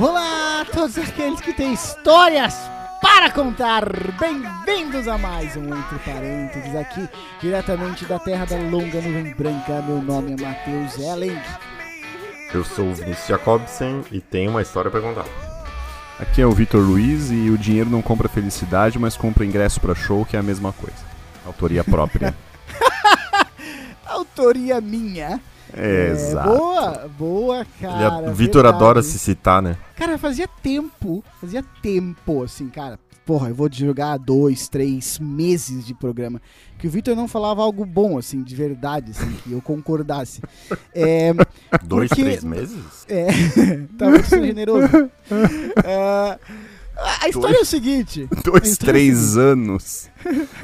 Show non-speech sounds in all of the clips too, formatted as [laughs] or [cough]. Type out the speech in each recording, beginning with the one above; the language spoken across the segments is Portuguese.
Olá a todos aqueles que têm histórias para contar. Bem-vindos a mais um Entre Parênteses aqui, diretamente da terra da longa nuvem branca. Meu nome é Matheus Ellen. Eu sou o Vinícius Jacobsen e tenho uma história para contar. Aqui é o Vitor Luiz e o dinheiro não compra felicidade, mas compra ingresso para show, que é a mesma coisa. Autoria própria. [laughs] Autoria minha. É, exato. Boa, boa, cara. Ele- Vitor adora se citar, né? Cara, fazia tempo, fazia tempo, assim, cara. Porra, eu vou jogar dois, três meses de programa. Que o Vitor não falava algo bom, assim, de verdade, assim, que eu concordasse. [laughs] É, Dois, Porque- três meses? é, [laughs] tá muito generoso. É, a história é o seguinte: [laughs] Dois, três anos.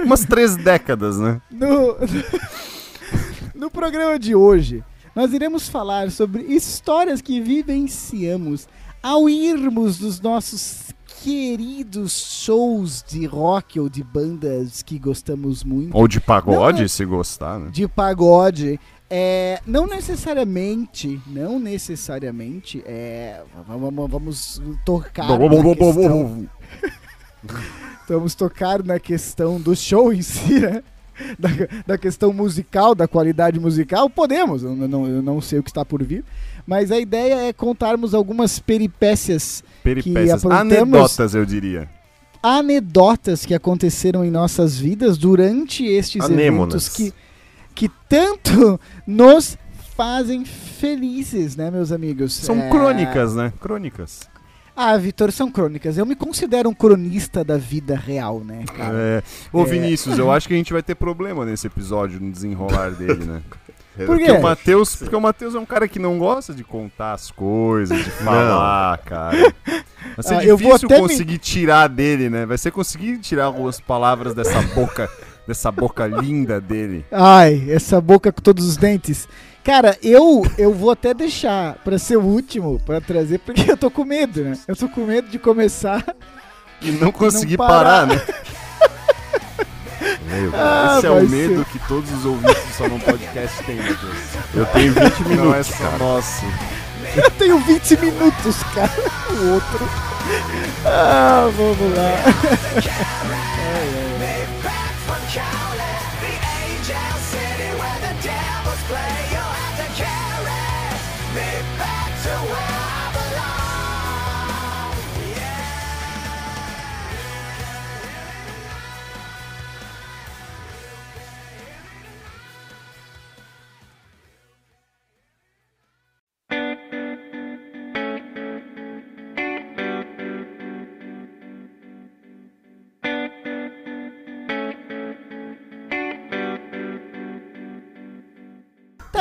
Umas três décadas, né? no, no programa de hoje, nós iremos falar sobre histórias que vivenciamos ao irmos dos nossos queridos shows de rock ou de bandas que gostamos muito. Ou de pagode, Não. se gostar, né? de pagode. É, não necessariamente, não necessariamente, é, vamos, vamos tocar na questão, [laughs] vamos tocar na questão do show em si, né? [laughs] Da, da questão musical, da qualidade musical, podemos, eu não, eu não sei o que está por vir, mas a ideia é contarmos algumas peripécias, Peripécias. Anedotas, eu diria. anedotas que aconteceram em nossas vidas durante estes Anêmonas. eventos que, que tanto [laughs] nos fazem felizes, né, meus amigos? São É, crônicas, né? Crônicas. Ah, Vitor, são crônicas. Eu me considero um cronista da vida real, né, cara? É. Ô, É. Vinícius, eu acho que a gente vai ter problema nesse episódio, no desenrolar dele, né? [laughs] Por quê? Porque o Matheus, porque o Matheus é um cara que não gosta de contar as coisas, de falar, cara. Vai ser Ah, eu vou difícil até me- conseguir tirar dele, né? Vai ser conseguir tirar algumas palavras dessa boca, dessa boca linda dele. Ai, essa boca com todos os dentes. Cara, eu eu vou até deixar pra ser o último pra trazer, porque eu tô com medo, né? Eu tô com medo de começar. E não conseguir parar. parar, né? [laughs] Meu. Ah, Esse é o medo que todos os ouvintes do Salão Podcast têm. Eu tenho 20 Não é minutos, só cara. nosso. Eu tenho 20 minutos, cara. O outro. Ah, vamos lá. Tá,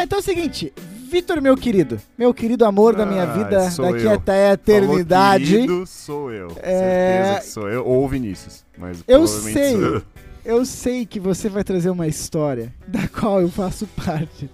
então é o seguinte. Vitor, meu querido. Meu querido amor da minha Ah, vida, daqui eu. até a eternidade. Falou, querido, sou eu. É- Certeza que sou eu. Ou Vinícius. Mas Eu sei. Eu sei que você vai trazer uma história da qual eu faço parte.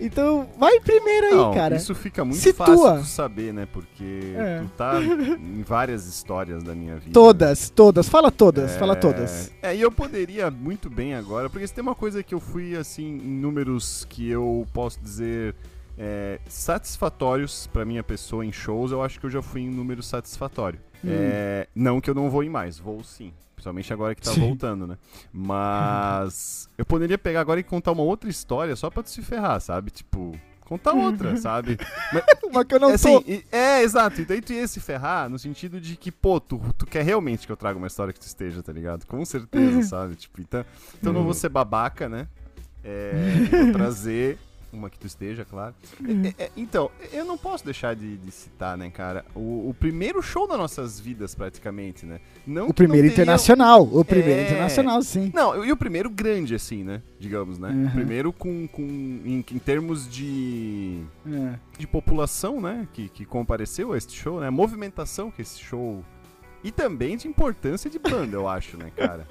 Então, vai primeiro aí, Não, cara. Isso fica muito Situa. fácil de saber, né? Porque É. tu tá em várias histórias da minha vida. Todas, todas. Fala todas, É, fala todas. É, e eu poderia muito bem agora, porque se tem uma coisa que eu fui, assim, em números que eu posso dizer é, satisfatórios pra minha pessoa em shows, eu acho que eu já fui em número satisfatório. Hum. É, não que eu não vou em mais, vou sim. Principalmente agora que tá Sim. voltando, né? Mas eu poderia pegar agora e contar uma outra história só pra tu se ferrar, sabe? Tipo, contar outra, [laughs] sabe? Mas, Uma que eu não é, assim, tô. é, exato. E daí tu ia se ferrar no sentido de que, pô, tu, tu quer realmente que eu traga uma história que tu esteja, tá ligado? Com certeza, [laughs] sabe? Tipo, então, então eu não vou ser babaca, né? É, [laughs] vou trazer uma que tu esteja, claro. É, é, então, eu não posso deixar de, de citar, né, cara? O, o primeiro show das nossas vidas, praticamente, né? Não O primeiro não teria- internacional. O primeiro É. internacional, sim. Não, e o primeiro grande, assim, né? Digamos, né? Uhum. O primeiro com, com em, em termos de É. de população, né, que, que compareceu a este show, né, a movimentação que esse show e também de importância de banda, eu acho, né, cara.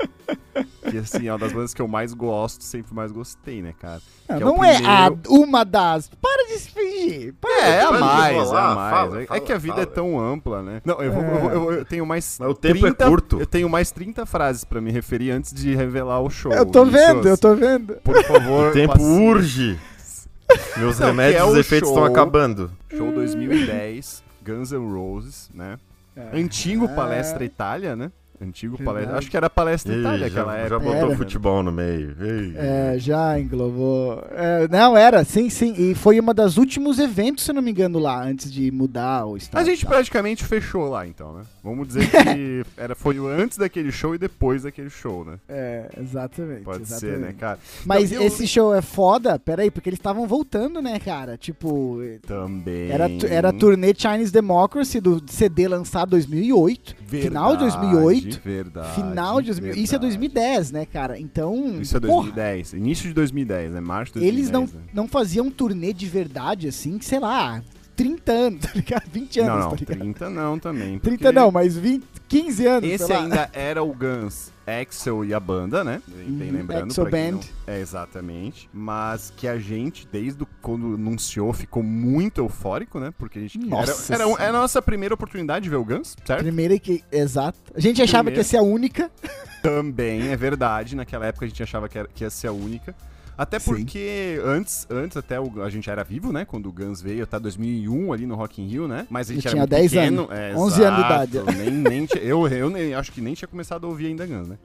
Que assim, é uma das bandas que eu mais gosto, sempre mais gostei, né, cara. Não, é não é a, primeiro- uma das. Para de se fingir. Para. É, é a mais, é a mais. fala, É- é fala, que a vida é fala. tão ampla, né? Não, eu, vou, eu, vou- eu vou- eu tenho mais. Mas o tempo é curto. Eu tenho mais 30 frases pra me referir antes de revelar o show. Eu tô vendo, eu tô vendo. Por favor, O tempo passe- urge. Meus Não, remédios é e o os efeitos estão acabando. Show 2010, Guns N' Roses, né? É. Antigo É. Palestra Itália, né? Antigo Verdade. palestra. Acho que era Palestra Ih, Itália já, aquela já época. botou Era. futebol no meio. Ei. É, já englobou. É, não, era, sim, sim. E foi uma das últimos eventos, se não me engano, lá, antes de mudar o A estado. gente e tal. praticamente fechou lá, então, né? Vamos dizer que [laughs] era, foi antes daquele show e depois daquele show, né? É, exatamente. Pode exatamente. ser, né, cara? Mas Não, eu- esse show é foda, peraí, porque eles estavam voltando, né, cara? Tipo, Também. era, era a turnê Chinese Democracy do CD lançado em 2008. final de 2008. Verdade. final de 2000. Isso é verdade. 2010, né, cara? Então. Isso é porra, 2010. Início de 2010, né? Março de 2010. eles não, né? não faziam turnê de verdade, assim, sei lá, 30 anos, [laughs] tá ligado? 20 anos, Não, não, tá ligado? 30 não também. 30 porque não, mas 20, 15 anos. Esse ainda era o Guns, Axel e a banda, né? Bem Uhum, lembrando. Quem Band. não- É, exatamente. Mas que a gente, desde quando anunciou, ficou muito eufórico, né? Porque a gente... Nossa era, era, era a nossa primeira oportunidade de ver o Guns, certo? Primeira que. Exato. A gente achava Primeiro. que ia ser a única. Também é verdade. Naquela época a gente achava que, era- que ia ser a única. Até Sim. porque antes, antes até o- a gente era vivo, né? Quando o Guns veio, até 2001 ali no Rock in Rio, né? Mas a gente Eu tinha muito 10 pequeno. anos, É, 11 anos de exato. idade. Nem, nem eu, eu nem, acho que nem tinha começado a ouvir ainda Guns, né?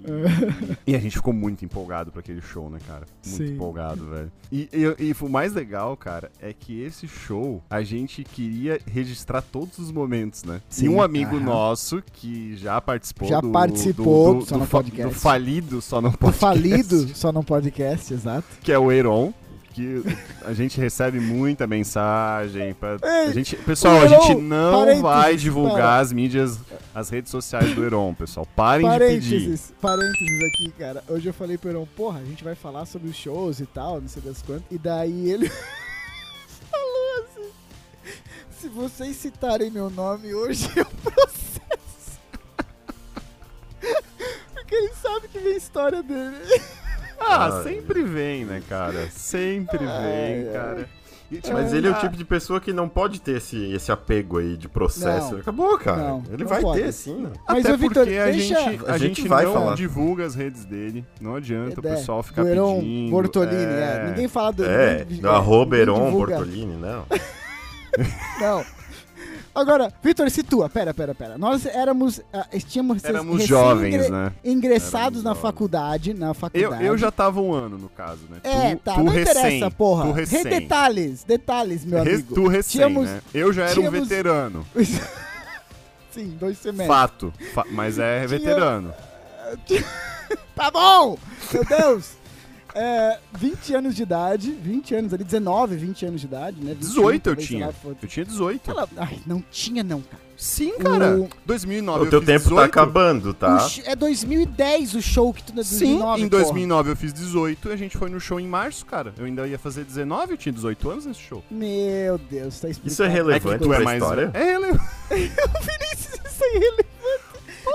E, e a gente ficou muito empolgado pra aquele show, né, cara? Muito Sim. empolgado, velho. E, e, e o mais legal, cara, é que esse show a gente queria registrar todos os momentos, né? Sim, e um amigo aham. nosso que já participou Já do, participou do Só no Podcast. do falido Só no Do Podcast. falido, só num podcast, exato. Que é o Eiron. Que a gente recebe muita mensagem. Pra, a [laughs] Ei, gente, pessoal, o a gente Heron, não parênteses, vai divulgar pera. as mídias, as redes sociais do Heron, pessoal. Parem de pedir. Parênteses, parênteses aqui, cara. Hoje eu falei pro Heron, porra, a gente vai falar sobre os shows e tal, não sei das quantas. E daí ele [laughs] falou assim: se vocês citarem meu nome hoje, [laughs] eu processo. Porque ele sabe que vem a história dele. Ah, sempre vem, né, cara? Sempre vem, cara. Tipo, Mas ele é o tipo de pessoa que não pode ter esse, esse apego aí de processo. Não. Acabou, cara. Não, ele não vai pode. ter, sim. Mas, Até ô, Vitor, porque a deixa- gente, a A gente gente vai não falar. divulga as redes dele. Não adianta É, o pessoal ficar Heron pedindo. Bortolini, é. é. Ninguém fala do. É, do arroba Heron. Bortolini, não. [laughs] Não. Agora, Vitor, situa. Pera, pera, pera. Nós éramos. ah, tínhamos Éramos jovens, ingre- né? Ingressados Éramos na jovens. faculdade. Na Eu, faculdade. eu já tava um ano, no caso, né? É, tu, tá. tu não recém, interessa, porra. Tu Re- recém. Detalhes, detalhes, meu Re- amigo. tu recém, Tínhamos- né? Eu já era tínhamos- um veterano. [laughs] Sim, dois semestres. Fato. Fa- mas é veterano. [laughs] Tá bom! Meu Deus! É, 20 anos de idade, 20 anos ali, 19, 20 anos de idade, né? 21, 18 eu tinha. lá. Eu tinha 18. Ela- Ai, não tinha não, cara. Sim, cara. O- 2009 O eu teu fiz tempo 18. tá acabando, tá? Sh- é 2010 o show que tu... Sim, 2009, em porra. 2009 eu fiz 18 e a gente foi no show em março, cara. Eu ainda ia fazer 19, eu tinha 18 anos nesse show. Meu Deus, tá explicado. Isso é relevante tu pra é mais história? É relevante. [laughs] [laughs] Isso é irrelevante.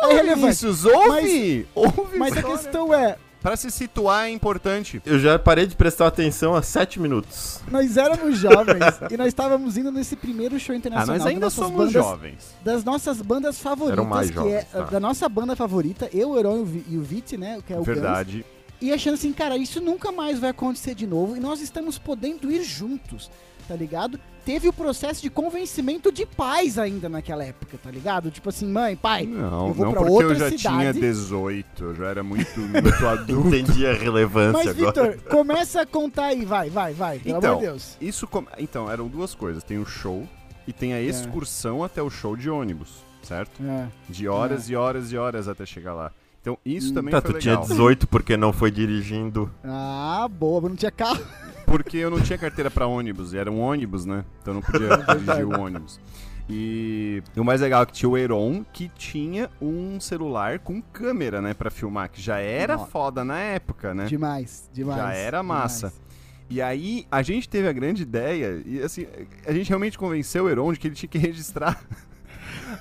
É relevante. Vinícius, ouve! ouve Mas a questão é, Pra se situar é importante. Eu já parei de prestar atenção há sete minutos. nós éramos jovens e nós estávamos indo nesse primeiro show Ah, internacional. nós das ainda nossas somos bandas, jovens. Das nossas bandas favoritas, Eram mais que jovens, é tá. da nossa banda favorita, eu, o Heron e o Vi- e o Vit, né, que é o Guns. Verdade. E achando assim, cara, isso nunca mais vai acontecer de novo e nós estamos podendo ir juntos, tá ligado? Teve o processo de convencimento de pais ainda naquela época, tá ligado? Tipo assim, mãe, pai, Não, eu vou não pra porque eu já cidade. tinha 18, eu já era muito, muito [laughs] adulto. Entendi a relevância Mas, agora. Vitor, começa a contar aí, vai, vai, vai, pelo Então, amor de Deus. Isso com- Então, eram duas coisas. Tem o show e tem É. a excursão até o show de ônibus, certo? É. De horas e horas e horas até chegar lá. Então, isso Hum. também Tá, foi tu tinha legal. 18 porque não foi dirigindo. Ah, boa, mas não tinha carro. Porque eu não tinha carteira pra ônibus, e era um ônibus, né? Então eu não podia [laughs] dirigir o ônibus. E o mais legal é que tinha o Heron, que tinha um celular com câmera, né, pra filmar, que já era Nossa. foda na época, né? Demais, demais. Já era massa. demais. E aí a gente teve a grande ideia, e assim, a gente realmente convenceu o Heron de que ele tinha que [laughs] registrar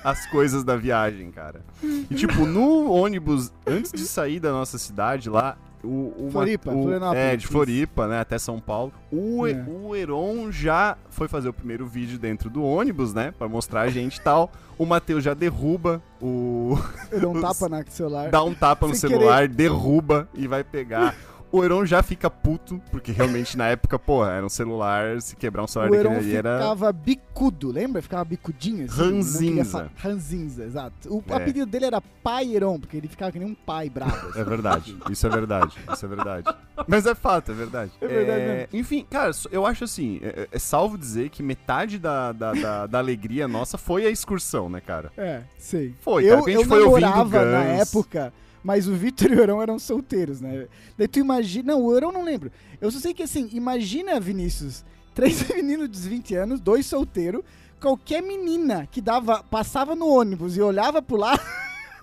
as coisas da viagem, cara. E tipo, no ônibus, antes de sair da nossa cidade lá, o, o Floripa, o, Florianópolis, É, de. Floripa, né, até São Paulo. O, É. o Heron já foi fazer o primeiro vídeo dentro do ônibus, né, pra mostrar a gente e tal. O Matheus já derruba o... Eu dou um [laughs] tapa na celular. dá um tapa no Sem celular, derruba e vai pegar o Euron já fica puto, porque realmente na época, pô, era um celular, se quebrar um celular O daquele ali era. ficava bicudo, lembra? Ficava bicudinho assim. Ranzinza. Ranzinza, exato. O É. apelido dele era Pai Euron, porque ele ficava que nem um pai bravo. assim. É verdade, isso é verdade, isso é verdade. Mas é fato, é verdade. É verdade mesmo. Enfim, cara, eu acho assim, é, é salvo dizer que metade da, da, da, da alegria nossa foi a excursão, né, cara? É, sei. Foi, cara, eu, a gente eu foi ouvindo namorava na Guns. época, mas o Vitor e o Eurão eram solteiros, né? Daí tu imagina. Não, o Eurão não lembro. Eu só sei que assim, imagina, Vinícius, [laughs] três meninos de 20 anos, dois solteiros, qualquer menina que dava, passava no ônibus e olhava pro lado.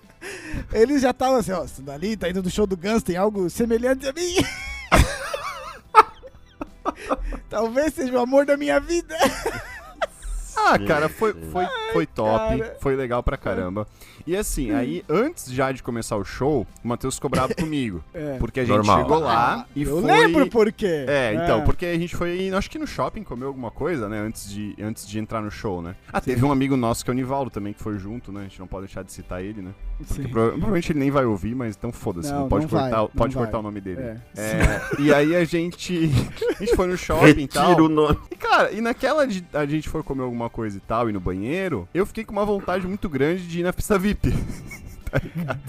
[laughs] Eles já estavam assim, ó, isso dali tá indo do show do Guns, tem algo semelhante a mim. [laughs] Talvez seja o amor da minha vida. Ah, cara, foi, foi, foi top, cara. foi legal pra caramba. E assim, aí, antes já de começar o show, o Matheus ficou bravo [laughs] comigo. É. Porque a gente Normal. chegou lá Ah, e eu foi... lembro por quê. É, então, porque a gente foi, acho que no shopping comer alguma coisa, né, antes de, antes de entrar no show, né? Ah, teve um amigo nosso que é o Nivaldo também, que foi junto, né? A gente não pode deixar de citar ele, né? Porque Sim. prova- provavelmente ele nem vai ouvir, mas então foda-se, não, Não, pode não vai, cortar, não pode vai. cortar o nome dele. É. É, e aí a gente, [laughs] a gente foi no shopping e tal. O nome. E cara, e naquela de a gente foi comer alguma coisa e tal, e no banheiro, eu fiquei com uma vontade muito grande de ir na pista VIP. [laughs] tá ligado?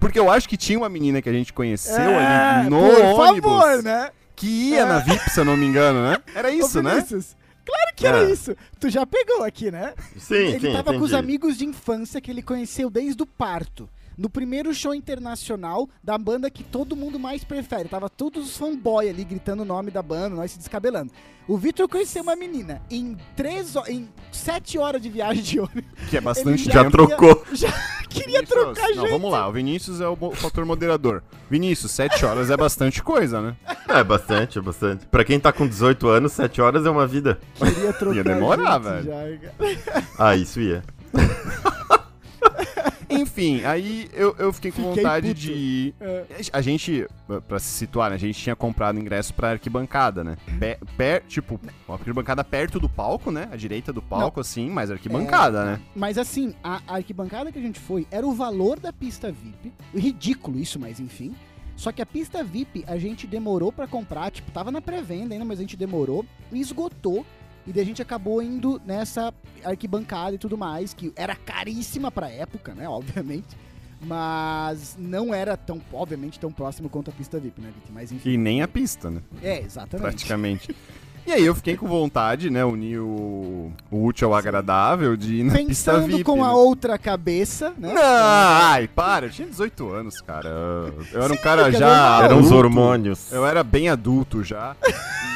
Porque eu acho que tinha uma menina que a gente conheceu É, ali no por ônibus favor, né? que ia na VIP, se eu não me engano, né? Era isso, Ô, né? Claro que era É. isso. Tu já pegou aqui, né? Sim, ele sim, tava com os entendi. amigos de infância que ele conheceu desde o parto. No primeiro show internacional da banda que todo mundo mais prefere. Tava todos os fanboy ali gritando o nome da banda, nós se descabelando. O Vitor conheceu uma menina em três em sete horas de viagem de ônibus. [laughs] Que é bastante Ele Já tempo. trocou. [laughs] Já queria Vinícius, trocar Não, gente. vamos lá. O Vinícius é o fator moderador. Vinícius, 7 horas é bastante coisa, né? É, bastante, é bastante. Pra quem tá com 18 anos, 7 horas é uma vida. Queria trocar Ia demorar, gente velho. já. Ah, isso ia. [laughs] Enfim, aí eu, eu fiquei com Fiquei vontade puto. de ir. É. A gente, pra se situar, né? A gente tinha comprado ingresso pra arquibancada, né? Pe- per- tipo, uma arquibancada perto do palco, né? À direita do palco, assim, mas arquibancada, né? Mas assim, a a arquibancada que a gente foi era o valor da pista VIP. Ridículo isso, mas enfim. Só que a pista VIP a gente demorou pra comprar, tipo, tava na pré-venda ainda, mas a gente demorou e esgotou. E daí a gente acabou indo nessa arquibancada e tudo mais, que era caríssima pra época, né? [laughs] Obviamente. Mas não era tão, obviamente, tão próximo quanto a pista VIP, né, Vicky? Mas enfim. E nem a pista, né? É, exatamente. Praticamente. E aí eu fiquei com vontade, né? Unir o, o útil ao agradável de ir na pista Pensando VIP. com né? a outra cabeça, né? Não, ai, para, eu tinha 18 anos, cara. Eu era um cara já. Eram os hormônios. Eu era bem adulto já. [laughs]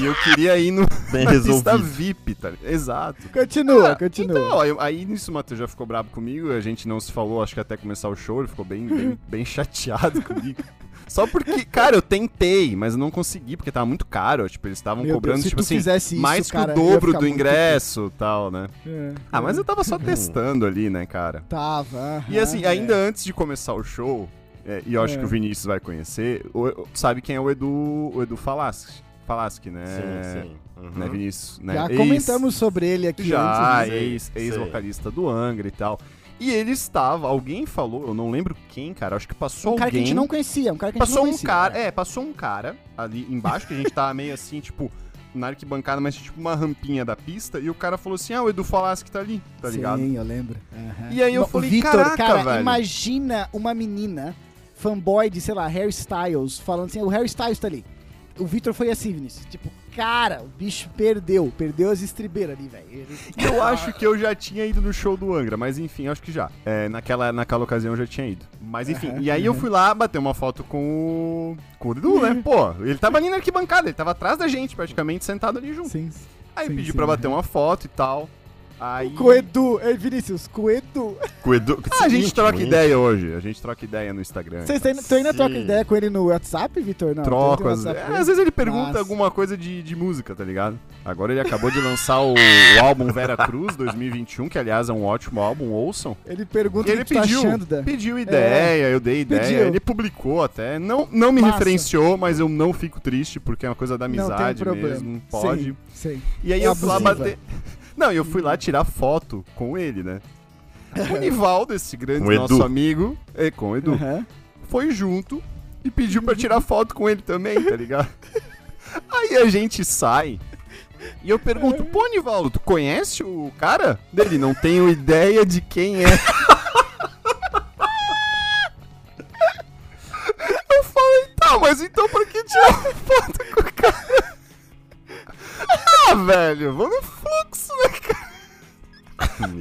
E, eu queria ir no, [laughs] Bem [laughs] resolvido. VIP, tá? Exato. Continua, Ah, continua. Então, aí, aí nisso o Matheus já ficou bravo comigo, a gente não se falou, acho que até começar o show, ele ficou bem, bem, [laughs] bem chateado comigo. Só porque, cara, eu tentei, mas eu não consegui, porque tava muito caro. Tipo, eles estavam cobrando, Deus, tipo assim, isso, mais cara, que o dobro do ingresso e tal, né? É, Ah, mas é. eu tava só testando ali, né, cara? Tava. E assim, aham, ainda é. antes de começar o show, é, e eu acho É. que o Vinícius vai conhecer, o- o- sabe quem é o Edu, o Edu Falaschi, Falaschi, né? Sim, sim. Uhum. Né, Vinícius? Né? Já Ex- comentamos sobre ele aqui Já, antes. né? ex- ex-vocalista do Angra e tal. E ele estava, alguém falou, eu não lembro quem, cara, acho que passou Um cara que a alguém. gente não conhecia, um cara que a gente passou não um conhecia. cara, é, passou um cara ali embaixo, que a gente tava meio assim, tipo, na arquibancada, mas tipo uma rampinha da pista, e o cara falou assim, ah, o Edu Falaschi tá ali, tá ligado? Sim, eu lembro. Aham. E aí eu No- falei, Vitor, caraca, cara, velho. imagina uma menina fanboy de, sei lá, Harry Styles, falando assim, o Harry Styles tá ali. O Vitor foi assim, Vinícius, tipo, cara, o bicho perdeu, perdeu as estribeiras ali, velho. Eu acho que eu já tinha ido no show do Angra, mas enfim, acho que já. É, naquela, naquela ocasião eu já tinha ido. Mas enfim, Aham, e aí eu fui lá bater uma foto com o. com o Edu, né? [laughs] Pô, ele tava ali na arquibancada, ele tava atrás da gente, praticamente, sentado ali junto. Sim. Aí sim, pedi sim, pra bater aham. uma foto e tal. Aí. Com o Edu, ei, Vinícius, com o Edu. Com o Edu... [laughs] Ah, a gente troca ideia hoje. A gente troca ideia no Instagram. Vocês ainda, tu ainda Sim. troca ideia com ele no WhatsApp, Vitor? Não, Troco, às, é, às vezes ele pergunta Massa. alguma coisa de, de música, tá ligado? Agora ele acabou de lançar o, o álbum Vera Cruz 2021, que aliás é um ótimo álbum, ouçam. Ele pergunta E o ele tá pediu, achando da... pediu ideia, eu dei ideia, Pediu. ele publicou até. Não, não me Massa. referenciou, mas eu não fico triste, porque é uma coisa da Não tem amizade problema. mesmo, pode. Sim, sim. E aí É eu fui lá bater. Não, e eu fui lá tirar foto com ele, né? [laughs] O Nivaldo, esse grande Com nosso Edu. amigo, é, com o Edu, Aham. foi junto. e pediu pra tirar foto com ele também, tá ligado? [laughs] Aí a gente sai e eu pergunto, pô, Nivaldo, tu conhece o cara? Dele, não tenho ideia de quem é. [laughs] Eu falei, tá, mas então pra que tirar foto com o cara? Ah, velho, vamos no fluxo, né, cara?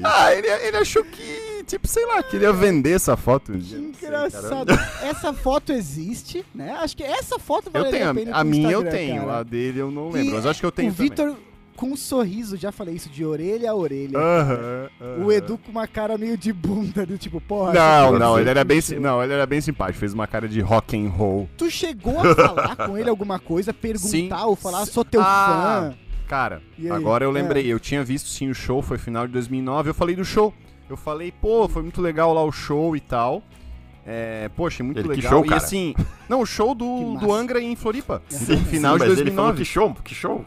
Ah, ele, ele achou que, tipo, sei lá, queria vender essa foto. Que sei, engraçado. cara. essa foto existe, né? Acho que essa foto Eu vale tenho, a pena a, minha eu tenho, cara. a dele eu não E lembro, mas acho que eu tenho O também. Vitor com um sorriso, já falei isso, de orelha a orelha. Aham, aham. O Edu com uma cara meio de bunda, do tipo, porra. Não, não, ele era bem, si- eu- não, ele era bem simpático, fez uma cara de rock and roll. Tu chegou a falar com ele alguma coisa, perguntar Sim. ou falar, sou teu Ah, fã. Cara, agora eu É. lembrei, eu tinha visto sim o show, foi final de 2009, eu falei do show. Eu falei, pô, foi muito legal lá o show e tal. É, poxa, muito Ele, que legal. show, e cara? assim, não, o show do, [laughs] do Angra em Floripa. Sim, no final Sim, de mas ele falou 2009. que show, que show.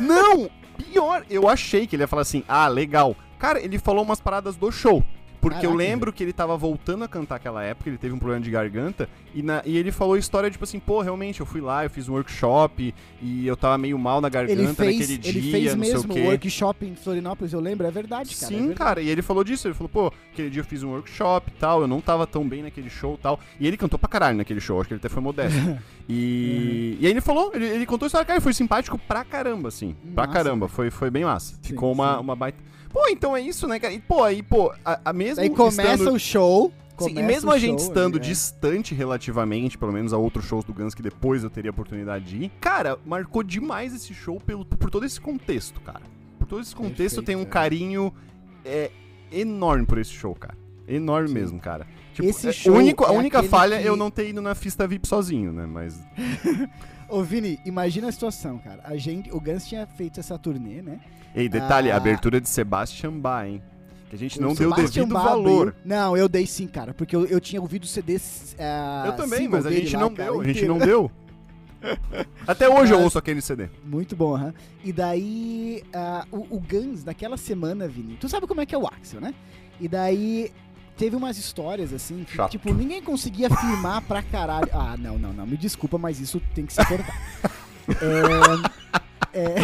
Não, pior, eu achei que ele ia falar assim, ah, legal. Cara, ele falou umas paradas do show. Porque eu Caraca, lembro que ele tava voltando a cantar aquela época, ele teve um problema de garganta, e, na- e ele falou a história, tipo assim, pô, realmente, eu fui lá, eu fiz um workshop, e eu tava meio mal na garganta Ele fez, naquele dia, ele fez não sei mesmo o quê. workshop em Florianópolis, eu lembro, é verdade, cara. é Sim, verdade. cara, e ele falou disso, ele falou, pô, aquele dia eu fiz um workshop e tal, eu não tava tão bem naquele show e tal. E ele cantou pra caralho naquele show, acho que ele até foi modesto. [laughs] e, e aí ele falou, ele, ele contou a história, cara, ele foi simpático pra caramba, assim. Pra Massa, caramba, velho. foi, foi bem massa. Sim, Ficou uma, sim. uma baita. Pô, então é isso, né, cara? E, pô, aí, pô, a, a mesmo. Daí começa estando- o show. Sim, e mesmo a gente show estando ali, é. distante relativamente, pelo menos a outros shows do Guns que depois eu teria oportunidade de ir, cara, marcou demais esse show pelo, por todo esse contexto, cara. Por todo esse contexto eu tenho um é. carinho é, enorme por esse show, cara. Enorme Sim. mesmo, cara. Tipo, Esse é, show único- a é única falha é que- eu não ter ido na Fista VIP sozinho, né? Mas. [laughs] Ô, Vini, imagina a situação, cara. A gente, o Guns tinha feito essa turnê, né? Ei, detalhe, Ah. abertura de Sebastian Bach, hein? Que a gente não deu o Sebastian devido Bach valor. abriu- Não, eu dei sim, cara, porque eu, eu tinha ouvido o CD. ah, eu também, mas a gente lá, não cara, deu, a gente não deu. [laughs] Até hoje eu Mas- ouço aquele CD. Muito bom, aham. E daí, ah, o, o Guns, naquela semana, Vini, tu sabe como é que é o Axel, né? E daí, teve umas histórias, assim, que, Chato. tipo, ninguém conseguia filmar pra caralho. Ah, não, não, não, me desculpa, mas isso tem que se cortar. é, é,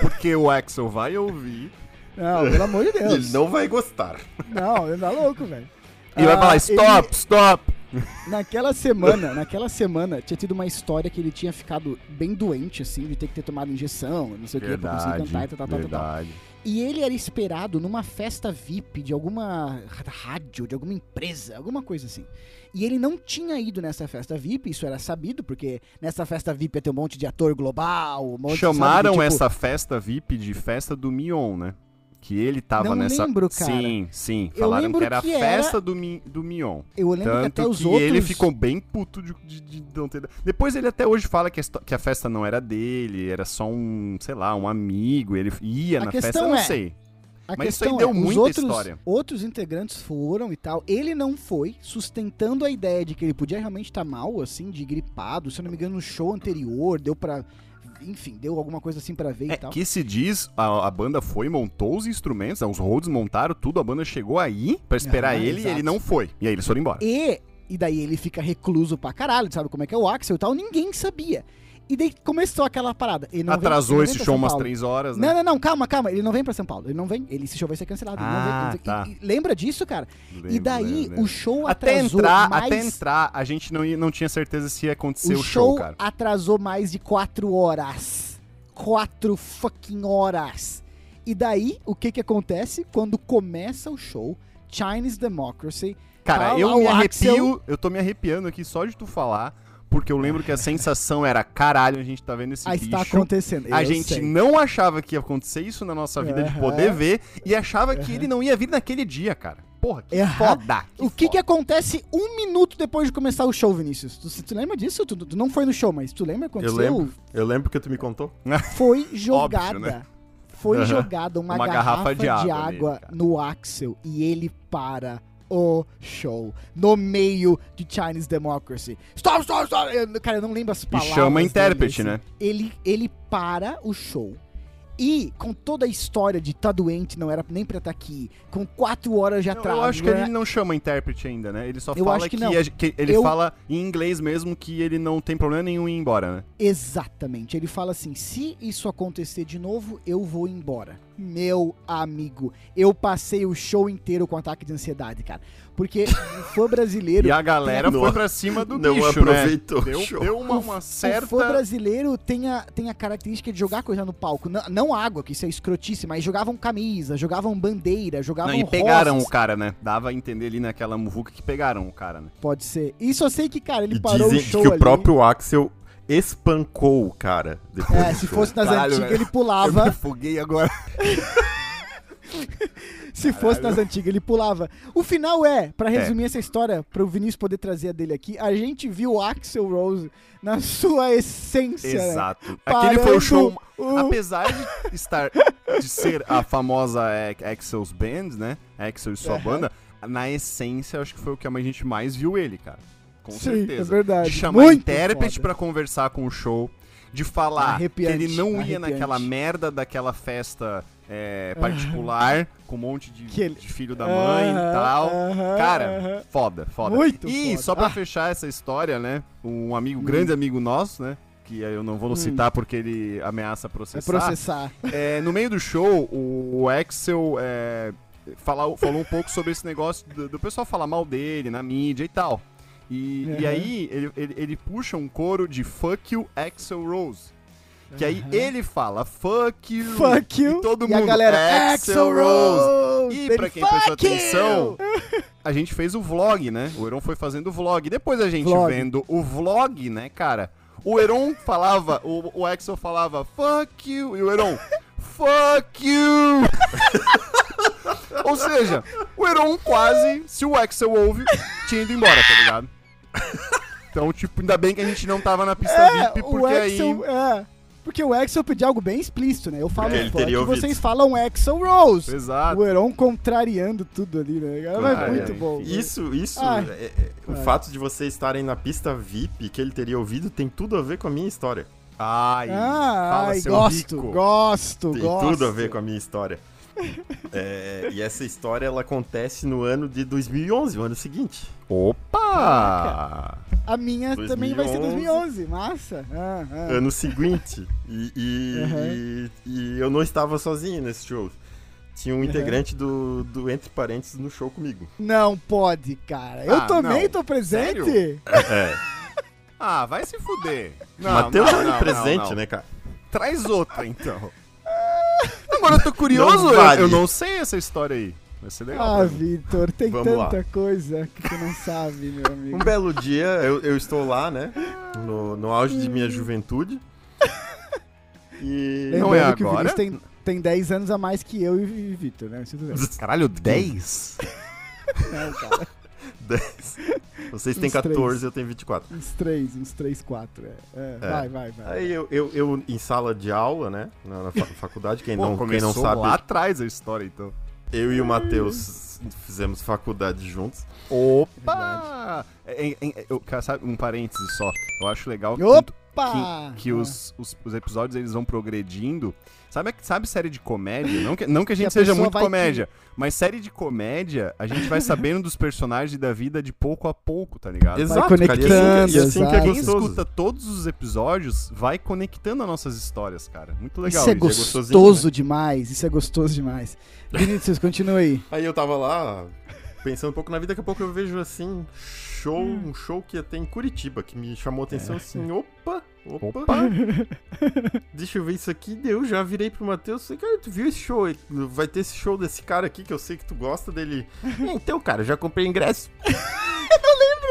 Porque o Axel vai ouvir não, pelo amor de [laughs] Deus. Ele não vai gostar. Não, ele tá louco, velho. e vai Ah, falar: ele- stop, stop. Naquela semana, naquela semana, tinha tido uma história que ele tinha ficado bem doente, assim, de ter que ter tomado injeção, não sei o que, pra conseguir cantar e tal, tal, tal. E ele era esperado numa festa VIP de alguma rádio, de alguma empresa, alguma coisa assim. E ele não tinha ido nessa festa VIP, isso era sabido, porque nessa festa VIP ia ter um monte de ator global, um monte Chamaram sabe, tipo, essa festa VIP de festa do Mion, né? Que ele tava Não nessa. lembro, cara. Sim, sim. Eu Falaram que era a que era- festa do, Mi, do Mion. Eu lembro que Tanto até os que outros. ele ficou bem puto de, de- de não ter. Depois ele até hoje fala que a, que a festa não era dele, era só um, sei lá, um amigo. Ele ia A na festa, eu não é- sei. A Mas isso aí deu é, muita outros, história. outros integrantes foram e tal. Ele não foi, sustentando a ideia de que ele podia realmente estar mal, assim, de gripado. Se eu não me engano, no show anterior, deu pra. Enfim, deu alguma coisa assim pra ver e É, tal. que se diz, a, a banda foi, montou os instrumentos, né, os Rhodes montaram tudo, a banda chegou aí pra esperar ele e exato. ele não foi. E aí eles foram embora. E, e daí ele fica recluso pra caralho, sabe como é que é o Axel e tal, ninguém sabia. E daí começou aquela parada. Atrasou esse show umas três horas, né? Não, não, não, calma, calma. Ele não vem pra São Paulo. Ele não vem. Ele, esse show vai ser cancelado. Ah, vem. tá. E- e lembra disso, cara? e daí o show Até atrasou entrar, mais... até entrar, a gente não, ia- não tinha certeza se ia acontecer o o, show cara. atrasou mais de quatro horas. Quatro fucking horas. E daí, o que que acontece? Quando começa o show, Chinese Democracy... Cara, tá eu me arrepio, Axel- eu tô me arrepiando aqui só de tu falar, porque eu lembro que a sensação era, caralho, a gente tá vendo esse Aí bicho. está acontecendo. A eu gente sei. não achava que ia acontecer isso na nossa vida de Aham. poder ver e achava que ele não ia vir naquele dia, cara. Porra, que Aham. foda. O que que foda. acontece um minuto depois de começar o show, Vinícius? Tu, tu lembra disso? Tu, tu não foi no show, mas tu lembra o que Eu aconteceu? lembro. Eu lembro que tu me contou. [laughs] Foi jogada. né? Foi jogada uma, Uma garrafa, garrafa de de água água, nele, no Axel e ele para o show no meio de Chinese Democracy. Stop, stop, stop! Eu- cara, eu não lembro as E palavras. chama dele, intérprete, assim. né? Ele, ele para o show. E com toda a história de tá doente, não era nem pra estar aqui, com quatro horas de Não, atraso. eu acho que né? ele não chama intérprete ainda, né? Ele só Eu fala que que, que ele Eu- fala em inglês mesmo que ele não tem problema nenhum em ir embora, né? Exatamente. Ele fala assim: se isso acontecer de novo, eu vou embora. Meu amigo, eu passei o show inteiro com ataque de ansiedade, cara. Porque o fã [laughs] brasileiro. E a galera Não- foi pra cima do [laughs] não bicho, aproveitou né? o Deu, show. deu uma, o- uma O certa... fã brasileiro tem a, tem a característica de jogar coisa no palco. Não, não água, que isso é escrotice, mas jogavam camisa, jogavam bandeira, jogavam Não, e pegaram rosas. o cara, né? Dava a entender ali naquela muvuca que pegaram o cara, né? Pode ser. Isso eu sei que, cara, ele E parou o dizem show que o ali. próprio Axel espancou o cara depois É, se show. fosse nas Caralho, antigas, velho. ele pulava. afoguei agora. [laughs] Se fosse nas antigas, ele pulava. O final é, pra É. resumir essa história, pro Vinícius poder trazer a dele aqui, a gente viu o Axel Rose na sua essência. né? Exato. Aquele foi o show... o- Apesar de estar... De ser a famosa Axel's Band, né? Axel e sua Aham. banda, na essência, eu acho que foi o que a gente mais viu ele, cara. Com Sim, certeza. é verdade. De chamar Muito intérprete pra conversar com o show, de falar Arrepiante, que ele não ia arrepiante. naquela merda daquela festa eh, particular, com um monte de, ele- de filho da mãe e tal. aham, Cara, foda, foda. Muito E foda. só pra Ah. fechar essa história, né? Um amigo, Hum. grande amigo nosso, né? Que eu não vou Hum. citar porque ele ameaça É processar. processar. É, no meio do show, o, o Axel é, falou um pouco sobre esse negócio do, do pessoal falar mal dele na mídia e tal. E, e Aham. aí ele, ele, ele puxa um coro de Fuck you, Axel Rose. Que aí Aham. ele fala Fuck you. Fuck you. E todo e a mundo galera, Axel Rose. E Ele, pra quem prestou atenção, a gente fez o vlog, né? O Heron foi fazendo o vlog. Depois a gente Vlog. vendo o vlog, né, cara? O Heron falava, o, o Axel falava, fuck you. E o Heron, fuck you. [laughs] Ou seja, o Heron quase, se o Axel ouve, tinha ido embora, tá ligado? Então, tipo, ainda bem que a gente não tava na pista É, VIP, o porque Axel, aí. é. Porque o Axel pediu algo bem explícito, né? Eu falo Porque ele fuck, teria e ouvido. vocês falam Axel Rose. Exato. O Heron contrariando tudo ali, né? Mas Ah, muito é. bom. Isso, isso, Ai. é- é- o fato de vocês estarem na pista VIP que ele teria ouvido tem tudo a ver com a minha história. Ai, Ah, fala ai, seu gosto, rico. gosto, Tem gosto. tudo a ver com a minha história. É, e essa história ela acontece no ano de 2011, o ano seguinte. Opa! A minha também vai ser 2011. 2011, massa. Ah, ah. Ano seguinte. E, e- Uhum. e- e eu não estava sozinho nesse show. Tinha um integrante do, do Entre Parênteses no show comigo. Não pode, cara. Eu Ah, também não. tô presente. Sério? É. Ah, vai se fuder. Não, Matheus não, não, presente, não, não. né, cara? Traz outra, então. Agora eu tô curioso, Não eu- vale. eu, não sei essa história aí. Vai ser legal. Ah, mim. Vitor, tem Vamos lá. tanta coisa que tu não sabe, meu amigo. Um belo dia, eu, eu estou lá, né? No, no auge de minha juventude. [laughs] E. Não Lembrando é que o agora? Vinícius tem, tem 10 anos a mais que eu e Vitor, né? Caralho, 10? [laughs] Não, cara. 10. Vocês têm Uns três. 14, eu tenho 24. Uns 3, uns 3, 4. É. É, É. Vai, vai, vai. Aí eu, eu, eu em sala de aula, né? Na, na fa- [laughs] faculdade, quem, Pô, não, quem não sabe, lá atrás a história, então. eu e o Matheus fizemos faculdade juntos. Opa! É, é, é, eu, cara, sabe, um parêntese só. Eu acho legal que, Opa! que, que os, os, os episódios eles vão progredindo. Sabe, sabe série de comédia? Não que, não que a Que [laughs] gente a seja muito vai comédia, mas série de comédia, a gente vai sabendo dos personagens da vida de pouco a pouco, tá ligado? Exato, conectando, cara. E assim, que- e assim que é. Quem gostoso. escuta todos os episódios vai conectando as nossas histórias, cara. Muito legal. Isso é isso. gostosinho, gostoso demais, isso é gostoso demais. Vinícius, continua aí. Aí eu tava lá, pensando um pouco na vida, daqui a pouco eu vejo assim, show, um show que ia ter em Curitiba, que me chamou a atenção assim, opa, opa, Opa! [laughs] deixa eu ver isso aqui, daí eu já virei pro Matheus, falei, cara, tu viu esse show? Vai ter esse show desse cara aqui, que eu sei que tu gosta dele. [laughs] então, cara, já comprei ingresso. [laughs]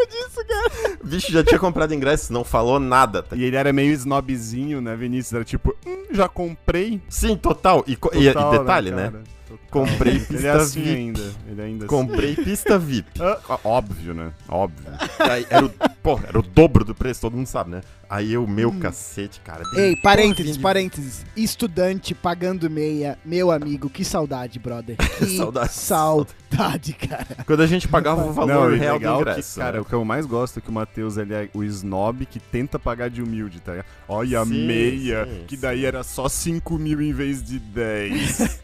disso, cara. Bicho já tinha comprado ingresso, não falou nada. tá? E ele era meio snobzinho, né, Vinícius? Era tipo, hum, já comprei. Sim, total. E, co- e- e Total, detalhe, né? cara? Comprei Ele é pista assim VIP. ainda. Ele ainda Comprei pista VIP. [laughs] Ah, óbvio, né? Óbvio. [laughs] Aí era o, pô, era o dobro do preço, todo mundo sabe, né? Aí eu, meu cacete, cara. dei Ei, parênteses, parênteses. Estudante pagando meia, meu amigo, que saudade, brother. [laughs] Que Saudade. saudade, cara. Quando a gente pagava o valor Não, e real legal do que, ingresso. cara, né? o que eu mais gosto é que o Matheus, ele é o snob que tenta pagar de humilde, tá ligado? Olha a Sim, meia, sim, que daí sim. era só 5 mil em vez de 10.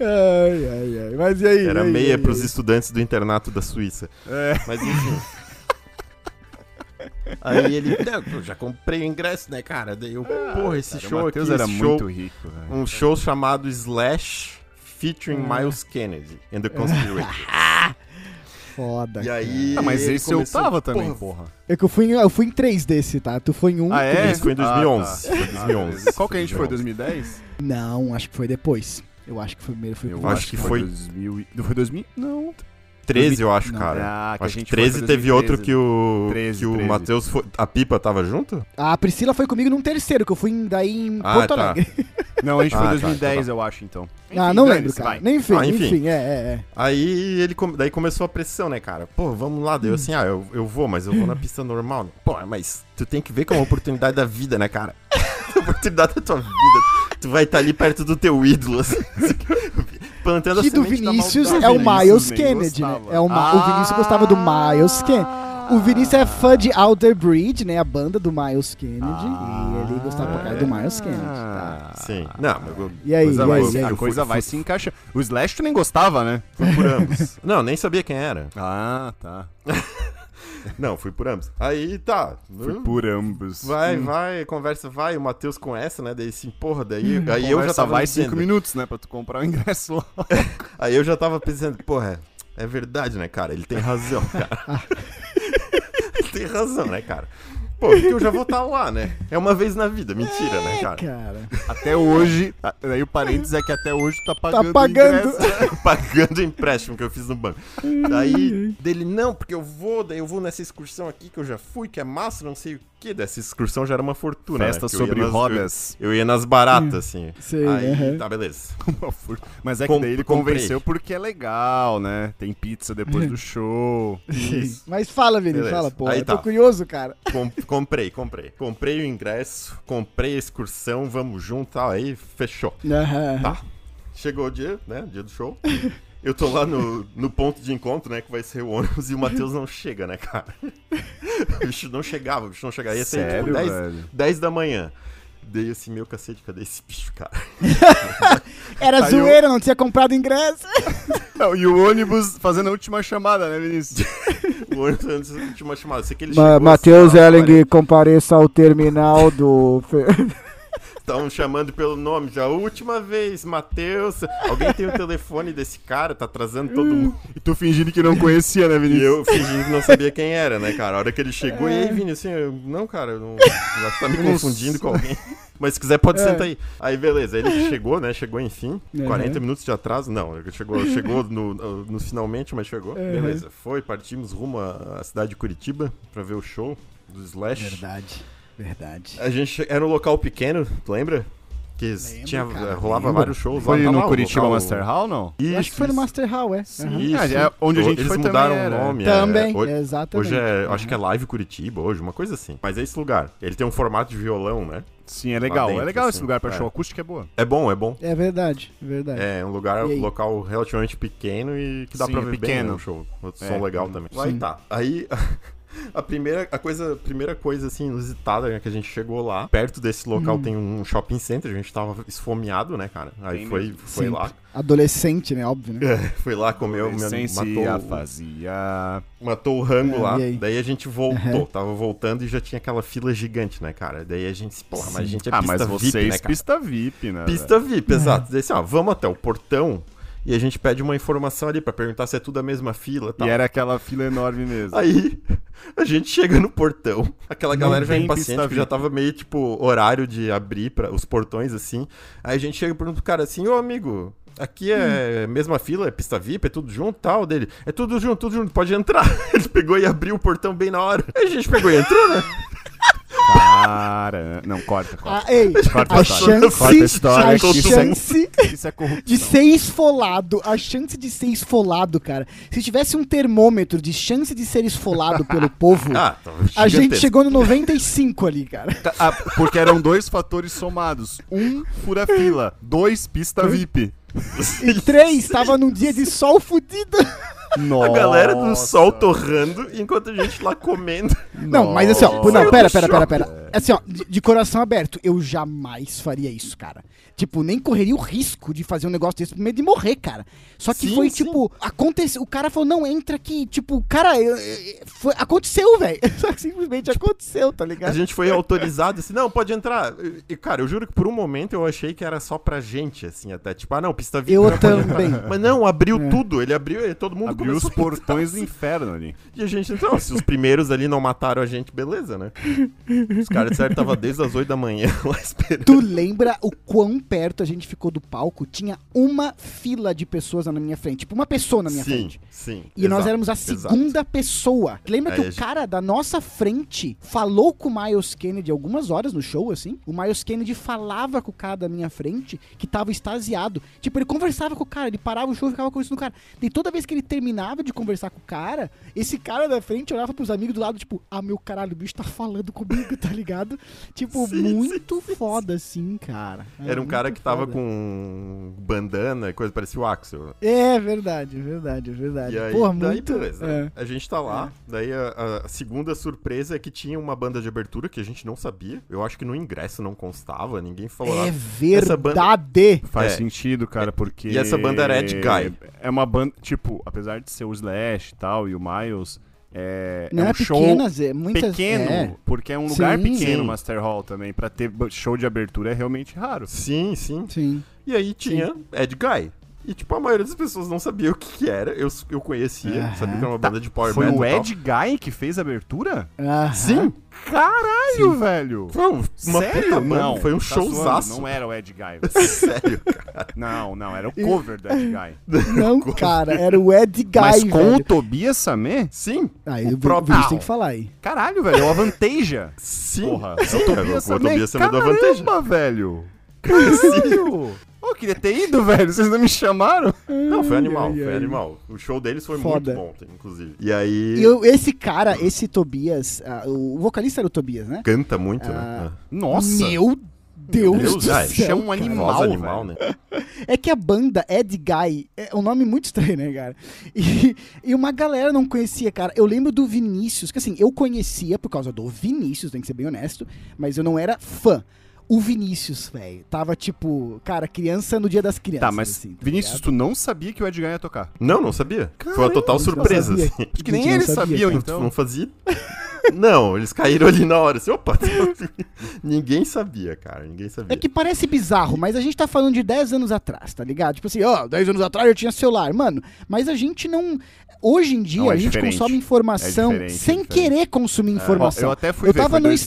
Ai, ai, ai. Mas e aí? Era e aí, meia e aí? estudantes do internato da Suíça. é. Mas enfim. [laughs] Aí ele, não, eu já comprei o ingresso, né, cara? Daí eu, porra, esse Ah, Cara, show o Matheus aqui, era esse show, muito rico, velho. um show chamado Slash featuring Ah. Miles Kennedy and the Conspirators. [laughs] Foda. e aí Ah, mas esse eu começou, tava também, porra, porra. É que eu fui, em, eu fui em três desse, tá? Tu foi em um. Ah, é? Isso foi em 2011. Ah, tá. Foi em 2011. beleza. Qual que a gente foi? 2011? 2010? Não, acho que foi depois. Eu acho que foi primeiro. Foi Eu primeiro. acho que foi- 2000. e- Não foi 2000? Não. 13, eu acho, Não. cara. Ah, que a acho que gente foi 13 pra teve 2013. outro que o, 13, que o 13. Matheus foi. A Pipa tava junto? A Priscila foi comigo num terceiro, que eu fui em- daí em Ah, Porto tá. Alegre. [laughs] Não, a gente foi Ah, em tá, 2010, tá. eu acho, então. ah, Enfim, não dane-se, lembro, cara. vai. Nem enfim, Ah, enfim. enfim, é, é, é. Aí ele daí começou a pressão, né, cara? Pô, vamos lá. Daí eu assim, ah, eu, eu vou, mas eu vou na pista normal. né? Pô, mas tu tem que ver que é uma oportunidade da vida, né, cara? [laughs] oportunidade da tua vida. Tu vai estar ali perto do teu ídolo, assim. Plantando a Que do semente da Vinícius é o Miles Kennedy, né? É o, Ma- o Vinícius gostava do Miles Kennedy. O Vinícius é fã de Outer Bridge, né? A banda do Miles Kennedy. e ele gostava pra caralho do Miles Kennedy. Tá? Ah. Sim. Não, mas eu E aí, Coisa e vai, aí, se- e aí? a coisa fui- vai se encaixando. O Slash tu nem gostava, né? fui por ambos. Não, nem sabia quem era. Ah, tá. [laughs] Não, fui por ambos. Aí tá. Fui por ambos. Vai, Hum. vai, conversa vai, o Matheus com essa, né? Daí assim, porra, daí aí eu já tava vai cinco minutos, né? Pra tu comprar o ingresso lá. [laughs] Aí eu já tava pensando, porra, é verdade, né, cara? Ele tem razão, cara. [laughs] Ele tem razão, né, cara? Pô, porque eu já vou estar lá, né? É uma vez na vida, mentira, né, É, cara? cara. Até hoje. a- Daí o parênteses é que até hoje tá pagando. o pagando. ingresso. [laughs] Pagando o empréstimo que eu fiz no banco. Daí, dele, não, porque eu vou, daí eu vou nessa excursão aqui que eu já fui, que é massa, não sei o que. Dessa excursão já era uma fortuna, Festa né? eu sobre nas- rodas. Eu, eu ia nas baratas, assim. Sei, Aí, tá, beleza. [laughs] Mas é que Com- daí ele comprei. convenceu porque é legal, né? Tem pizza depois do [laughs] show. Isso. Mas fala, Beleza. fala, pô. Aí eu tô tá. curioso, cara. Com- comprei, comprei. Comprei o ingresso, comprei a excursão, vamos junto, tal, aí fechou. Tá. Chegou o dia, né? Dia do show. [laughs] Eu tô lá no, no ponto de encontro, né? Que vai ser o ônibus e o Matheus não chega, né, cara? [laughs] O bicho não chegava, o bicho não chegava. Ia ser tipo Sério, 10, velho? 10 da manhã. Daí assim, meu cacete, cadê esse bicho, cara? [laughs] Era Aí zoeira, não tinha comprado ingresso. [laughs] Não, e o ônibus fazendo a última chamada, né, Vinícius? O ônibus antes de última chamada. Sei que ele Ma chegou. Matheus assim, ó, Elling compareça ao terminal do. Estão chamando pelo nome já. Última vez, Matheus. Alguém tem o telefone desse cara, tá atrasando todo mundo. E tu fingindo que não conhecia, né, E Vinícius? eu fingindo que não sabia quem era, né, cara? A hora que ele chegou, e aí, Vini, assim, eu, não, cara, eu não, eu acho que tá me confundindo com alguém. Mas se quiser, pode É. sentar aí. Aí, beleza, ele chegou, né? Chegou enfim. Uhum. 40 minutos de atraso. Não, ele chegou, chegou no, no- no finalmente, mas chegou. Uhum. Beleza, foi, partimos rumo à à cidade de Curitiba pra ver o show do Slash. Verdade, verdade. A gente era um local pequeno, tu lembra? Que Lembro, tinha, cara, rolava lembro. vários shows Foi lá. tá no Curitiba local- Master Hall, não? Isso, Eu acho que foi no. Master Hall, é. Aham. Isso. Ah, é, onde a gente Eles foi mudaram também o era. nome. é, Também, hoje- exatamente. Hoje é, Uhum. acho que é Live Curitiba hoje, uma coisa assim. Mas é esse lugar. Ele tem um formato de violão, né? Sim, é legal. dentro, é legal esse assim. lugar pra É. show. A acústica é boa. É bom, é bom. É verdade, é verdade. É um lugar, local relativamente pequeno e que dá Sim, pra é ver bem pequeno. né, o show. O som É, legal também. sim. Aí tá. Aí [laughs] a primeira, a coisa, a primeira coisa assim inusitada né, que a gente chegou lá, perto desse local Hum. tem um shopping center, a gente tava esfomeado, né, cara? Aí Tem foi, mesmo. foi Sempre. lá. Adolescente, né? Óbvio, né? É, foi lá, comeu, matou, fazia. matou o rango É, lá. e aí? Daí a gente voltou, Aham. tava voltando e já tinha aquela fila gigante, né, cara? Daí a gente, porra, mas a gente é Ah, pista mas VIP, vocês né, cara? pista VIP, né? Pista VIP, exato. Daí assim, ó, vamos até o portão e a gente pede uma informação ali pra perguntar se é tudo a mesma fila e tal. E era aquela fila enorme mesmo. Aí [laughs] a gente chega no portão, aquela Não galera já impaciente, que já tava meio tipo horário de abrir para os portões assim. Aí a gente chega e pergunta pro cara assim: "Ô amigo, aqui é mesma fila, é pista VIP, é tudo junto, tal dele. É tudo junto, tudo junto, pode entrar". [laughs] Ele pegou e abriu o portão bem na hora. Aí a gente pegou e entrou, né? [laughs] Cara, não, corta, corta. Ah, ei, Corta a chance, Corta a história, a que isso é- Isso é de ser esfolado, a chance de ser esfolado, cara. Se tivesse um termômetro de chance de ser esfolado [laughs] pelo povo, Ah, tá a gente chegou no 95 ali, cara. Tá, ah, porque eram dois fatores somados. Um, fura-fila. Dois, pista VIP. E três, tava num dia de sol fudido. Nossa. A galera do sol torrando enquanto a gente lá comendo. Não, mas assim, ó, não, pera, pera, pera, pera. Assim, ó, de, de coração aberto, eu jamais faria isso, cara. Tipo, nem correria o risco de fazer um negócio desse por medo de morrer, cara. Só que Sim, foi, sim. tipo, aconteceu. O cara falou, não, entra aqui. Tipo, cara, eu- eu- foi, aconteceu, velho. [laughs] Só que simplesmente aconteceu, tá A ligado? gente foi autorizado assim, não, pode entrar. E, cara, eu juro que por um momento eu achei que era só pra gente, assim, até. Tipo, ah, não, pista VIP. Eu também. Mas não, abriu É. tudo. Ele abriu e todo mundo Abriu os começou a portões do assim. inferno ali. E a gente entrou. Se os primeiros ali não mataram a gente, beleza, né? Os caras disseram que tava desde as 8 da manhã [laughs] lá esperando. Tu lembra o quão perto a gente ficou do palco? Tinha uma fila de pessoas na minha frente. Tipo, uma pessoa na minha sim, frente. sim. E nós exato, éramos a exato. segunda pessoa. Lembra Aí que o gente- cara da nossa frente falou com o Miles Kennedy algumas horas no show, assim? O Miles Kennedy falava com o cara da minha frente que tava extasiado. Tipo, ele conversava com o cara, ele parava o show e ficava conversando com o cara. E toda vez que ele terminava de conversar com o cara, esse cara da frente olhava pros amigos do lado, tipo, ah, meu caralho, o bicho tá falando comigo, [laughs] tá ligado? Tipo, Sim, muito foda, assim, cara. É, Era um cara que tava foda. com bandana e coisa, parecia o Axel. É verdade, é verdade, é verdade. E aí, Porra, daí muito. beleza. é. A gente tá lá, daí a, a segunda surpresa é que tinha uma banda de abertura que a gente não sabia. Eu acho que no ingresso não constava, ninguém falou É nada. verdade. Faz É. sentido, cara, porque. E essa banda era Ed Guy. É uma banda, tipo, apesar de ser o Slash e tal, e o Miles, é, Não é é, um show pequena, Zé, muitas pequeno, é. porque é um lugar Sim. pequeno, Sim. Master Hall também, pra ter show de abertura é realmente raro. Sim, sim. Sim. E aí tinha Ed Guy. E, tipo, a maioria das pessoas não sabia o que, que era. Eu, eu conhecia, sabia que era uma banda de power Foi metal o e tal. Ed Guy que fez a abertura? Aham. Sim. Caralho, velho! Foi uma Sério? puta Não, foi um tá zoando, showzaço. Não era o Ed Guy. [laughs] Sério. não, não, era o cover do Ed Guy. [laughs] Não, [laughs] cara, era o Ed Guy, Mas com o velho. Tobias Samé? Sim. Aí o o próprio- tem que falar aí. Caralho, velho, é o Avanteja. Sim. Porra, sim, é o o Tobias Samé. Tobias Samé do Avantage. Caramba, velho. Caralho. Pô, eu queria ter ido, velho. Vocês não me chamaram? Não, foi animal, ai, foi ai. animal. O show deles foi Foda. muito bom, inclusive. E aí, E eu- esse cara, esse Tobias, ah, o vocalista era o Tobias, né? canta muito, Ah, né? Nossa. Meu Deus, Deus, do ah, céu. é um É. animal, animal, né? [laughs] É que a banda Ed Guy é um nome muito estranho, né, cara? E, e uma galera não conhecia, cara. Eu lembro do Vinícius, que assim, eu conhecia por causa do Vinícius, tem que ser bem honesto, mas eu não era fã. O Vinícius, velho, tava tipo, cara, criança no dia das crianças. Tá, mas assim, tá Vinícius, ligado? tu não sabia que o Ed Guy ia tocar? Não, não sabia. Foi uma total surpresa, sabia. assim. Acho que nem eles sabia, sabiam, cara. então. Não fazia. Não, eles caíram ali na hora. Assim, opa, [laughs] ninguém sabia, cara. Ninguém sabia. É que parece bizarro, mas a gente tá falando de 10 anos atrás, tá ligado? Tipo assim, ó, 10 anos atrás eu tinha celular. Mano, mas a gente não. Hoje em dia Não, é a gente diferente. consome informação É diferente, é sem diferente. querer consumir Ó, informação. eu até fui Eu ver, tava foi no 2012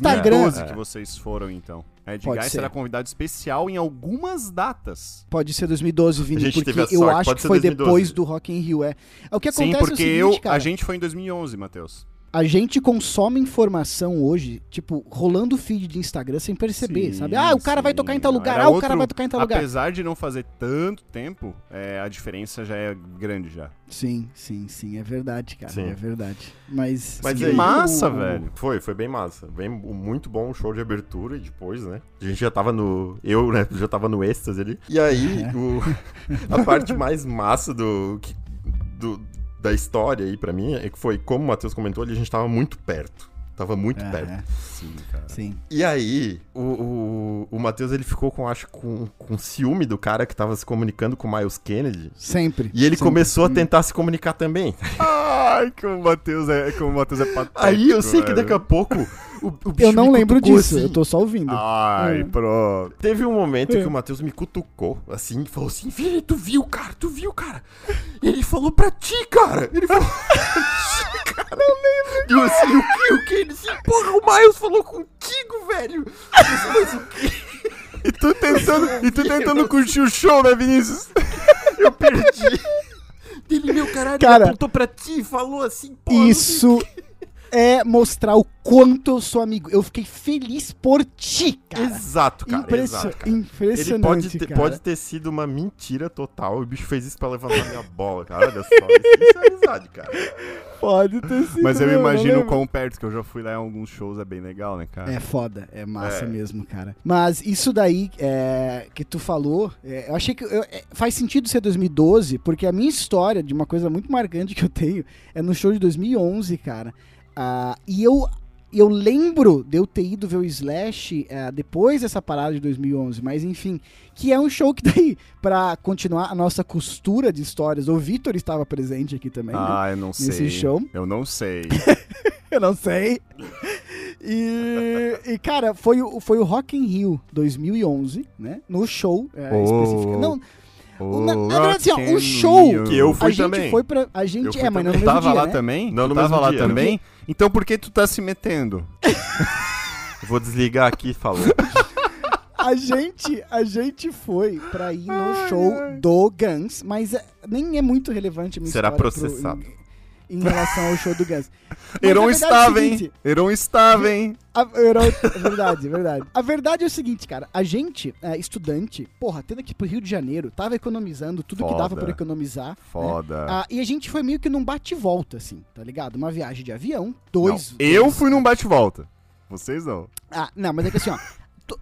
Instagram. que vocês foram, então. Ed Pode Guy ser. será convidado especial em algumas datas. Pode ser 2012, Vini, porque a eu sorte, acho que foi 2012. depois do Rock in Rio, é. É O que Sim, acontece porque é seguinte, eu, cara, a gente foi em 2011, Matheus. A gente consome informação hoje, tipo, rolando feed de Instagram sem perceber, Sim, sabe? Ah, o cara vai sim. tocar em tal lugar, Era ah, o cara outro- vai tocar em tal lugar. Apesar de não fazer tanto tempo, é, a diferença já é grande já. Sim, sim, sim, é verdade, cara, Sim. é verdade. Mas, Mas que aí, massa, o- velho. Foi, foi bem massa. Bem, muito bom o show de abertura e depois, né? A gente já tava no. Eu, né? [laughs] Já tava no êxtase ali. E aí, É. o, [laughs] a parte mais massa do, que- do- da história aí pra mim é que foi, como o Matheus comentou ali, a gente tava muito perto. Tava muito Aham, perto. Sim, cara. Sim. E aí, o, o, o Matheus ele ficou com, acho, com, com ciúme do cara que tava se comunicando com o Miles Kennedy. Sempre. E ele sempre. começou a tentar se comunicar também. [laughs] Ai, como o Matheus é, como o Matheus é patético. Aí eu sei que velho. daqui a pouco o, o bicho Eu não me lembro disso, assim. eu tô só ouvindo. Ai, É. pronto. Teve um momento É. que o Matheus me cutucou, assim, e falou assim: Vini, tu viu, cara, tu viu, cara? Ele falou pra ti, cara. Ele falou [laughs] pra ti, cara. Não lembro. E eu assim, o que, o que? Ele assim, porra, o Miles falou contigo, velho. Eu disse, Mas o que? E tu tentando, e tu tentando curtir o show, né, Vinícius? Eu perdi. Ele, meu caralho, Cara, ele apontou pra ti e falou assim, porra. Isso. É mostrar o quanto eu sou amigo. Eu fiquei feliz por ti, cara. Exato, cara. Impression- exato, cara. Ele Impressionante, pode ter, cara. pode ter sido uma mentira total. O bicho fez isso pra levantar minha bola, cara. Olha só. Isso, isso é amizade, cara. Pode ter sido. Mas eu imagino lembro. quão perto que eu já fui lá em alguns shows, é bem legal, né, cara? É foda, é massa É. mesmo, cara. Mas isso daí é, que tu falou, é, eu achei que eu- é, faz sentido ser 2012, porque a minha história de uma coisa muito marcante que eu tenho é no show de 2011, cara. Ah, e eu eu lembro de eu ter ido ver o Slash eh, depois dessa parada de 2011, mas enfim, que é um show que daí, pra continuar a nossa costura de histórias, o Vitor estava presente aqui também, né? Ah, eu não sei. Nesse show. Eu não sei. [laughs] Eu não sei. E, e, cara, foi, o- foi o Rock in Rio 2011, né? No show é, Oh. Não, Oh, na- na verdade, assim, ó, o show. Que eu a fui gente também. foi pra. A gente. É, mas não no mesmo tava dia, lá né? também? Não, no tava mesmo lá dia. também? Então por que tu tá se metendo? [laughs] Vou desligar aqui, falou. A gente, a gente foi pra ir no show do Guns, mas é, nem é muito relevante a minha Será história pro- processado. Em, relação ao show do Guns. Mas Heron a verdade é estava, hein? seguinte, Heron estava, hein? A, é verdade, é verdade. A verdade é o seguinte, cara. A gente, é, estudante, porra, tendo aqui pro Rio de Janeiro, tava economizando tudo que dava Foda. por economizar. né? Foda. Ah, e a gente foi meio que num bate-volta, assim, tá ligado? Uma viagem de avião, dois. Não, eu dois- fui num bate-volta. Vocês não. Ah, não, mas é que assim, ó.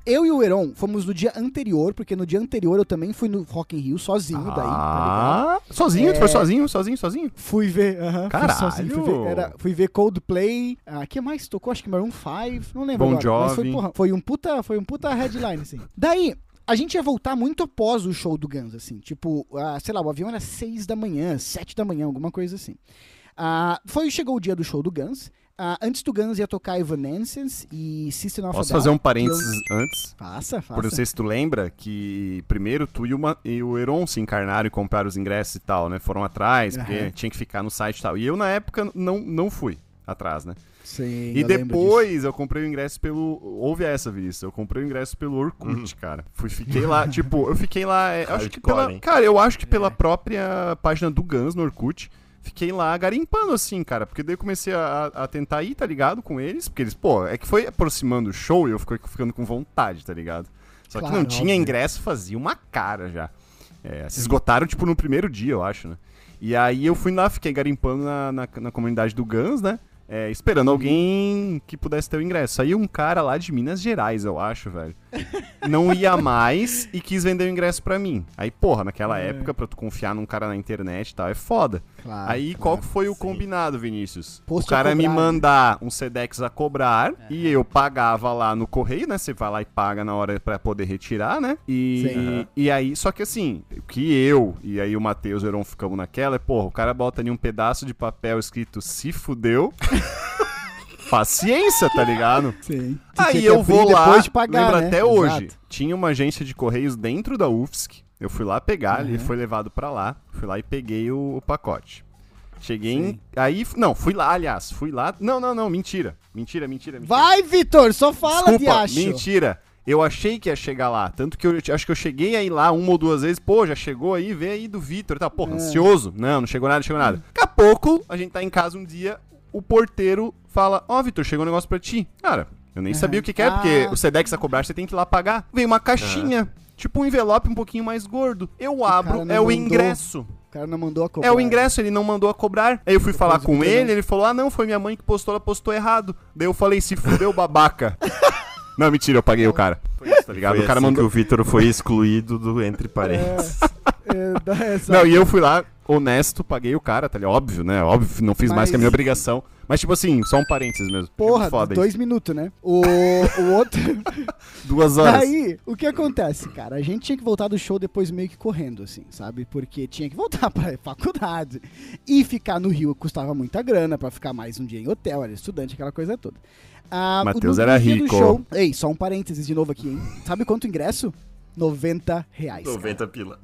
Eu e o Heron fomos no dia anterior, porque no dia anterior eu também fui no Rock in Rio sozinho daí, tá ah, sozinho? Tu É. foi sozinho, sozinho, sozinho? Fui ver, aham. fui sozinho, Fui ver, Caralho! era- fui ver Coldplay. Ah, que mais tocou? Acho que Maroon 5. Não lembro Bon agora. Mas foi, porra, foi um puta, foi um puta headline, assim. Daí, a gente ia voltar muito após o show do Guns, assim. Tipo, ah, sei lá, o avião era 6 da manhã, 7 da manhã, alguma coisa assim. Ah, foi, chegou o dia do show do Guns. Ah, antes do Guns ia tocar Evanescence e System of a Posso Down, fazer um parênteses antes? Faça, faça. Por não sei se tu lembra que primeiro tu e, uma, e o Heron se encarnaram e compraram os ingressos e tal, né? Foram atrás, porque Aham. tinha que ficar no site e tal. E eu, na época, não, não fui atrás, né? Sim, E eu depois eu comprei o ingresso pelo. Houve essa, Vinícius. Eu comprei o ingresso pelo Orkut, cara. Fui, fiquei lá, tipo, eu fiquei lá. é, acho que pela, cara, eu acho que É. pela própria página do Guns no Orkut. Fiquei lá garimpando assim, cara. Porque daí eu comecei a, a tentar ir, tá ligado? Com eles. Porque eles, pô, é que foi aproximando o show e eu fiquei ficando com vontade, tá ligado? Só que Claro, não tinha óbvio. ingresso, fazia uma cara já. É, se esgotaram, tipo, no primeiro dia, eu acho, né? E aí eu fui lá, fiquei garimpando na, na, na comunidade do Guns, né? É, esperando alguém que pudesse ter o ingresso. Aí um cara lá de Minas Gerais, eu acho, velho. Não ia mais e quis vender o ingresso pra mim. Aí, porra, naquela É. época, pra tu confiar num cara na internet e tal, é foda. Claro, Aí, claro. qual que foi o sim. combinado, Vinícius? Post o cara me né? mandar um Sedex a cobrar e eu pagava lá no correio, né? Você vai lá e paga na hora pra poder retirar, né? E, Sim. e, e aí, só que assim, o que eu e aí o Matheus e o Heron ficamos naquela é, porra, o cara bota ali um pedaço de papel escrito se fudeu. [laughs] Paciência, tá ligado? Sim. Aí eu vou lá, depois de pagar, lembro né? até hoje, Exato. tinha uma agência de correios dentro da UFSC, eu fui lá pegar, ele Uhum. foi levado pra lá, fui lá e peguei o, o pacote. Cheguei em, aí, não, fui lá, aliás, fui lá, não, não, não, mentira, mentira, mentira, mentira. Vai, Vitor, só fala, Desculpa, viacho. mentira. Eu achei que ia chegar lá. Tanto que eu acho que eu cheguei aí lá uma ou duas vezes. Pô, já chegou aí, vê aí do Vitor e tal. Porra, É. ansioso. Não, não chegou nada, não chegou nada. Daqui a pouco, a gente tá em casa um dia, o porteiro fala: Ó, Vitor, chegou um negócio pra ti. Cara, eu nem Aham. sabia o que, que é, porque Ah. o Sedex a cobrar, você tem que ir lá pagar. Veio uma caixinha. Tipo um envelope um pouquinho mais gordo. Eu abro, é o mandou. ingresso. O cara não mandou a cobrar. É o ingresso, ele não mandou a cobrar. Aí eu fui Depois falar o com ele, ele falou: ah, não, foi minha mãe que postou, ela postou errado. Daí eu falei: se fudeu, babaca. [laughs] não, mentira, eu paguei o cara. Foi tá ligado? Foi o cara assim mandou. que o Vitor foi excluído do entre parênteses. É, essa- Não, e eu fui lá, honesto, paguei o cara, tá ligado? Óbvio, né? Óbvio, não fiz mais Mas- que a minha obrigação. Mas, tipo assim, só um parênteses mesmo. Porra, Foda dois isso. minutos, né? O, o outro. [laughs] Duas horas. Daí, o que acontece, cara? A gente tinha que voltar do show depois meio que correndo, assim, sabe? Porque tinha que voltar [laughs] pra faculdade. E ficar no Rio custava muita grana pra ficar mais um dia em hotel, era estudante, aquela coisa toda. Ah, Matheus era rico. show- Ei, só um parênteses de novo aqui, hein? Sabe quanto ingresso? 90 reais. cara. 90 pila.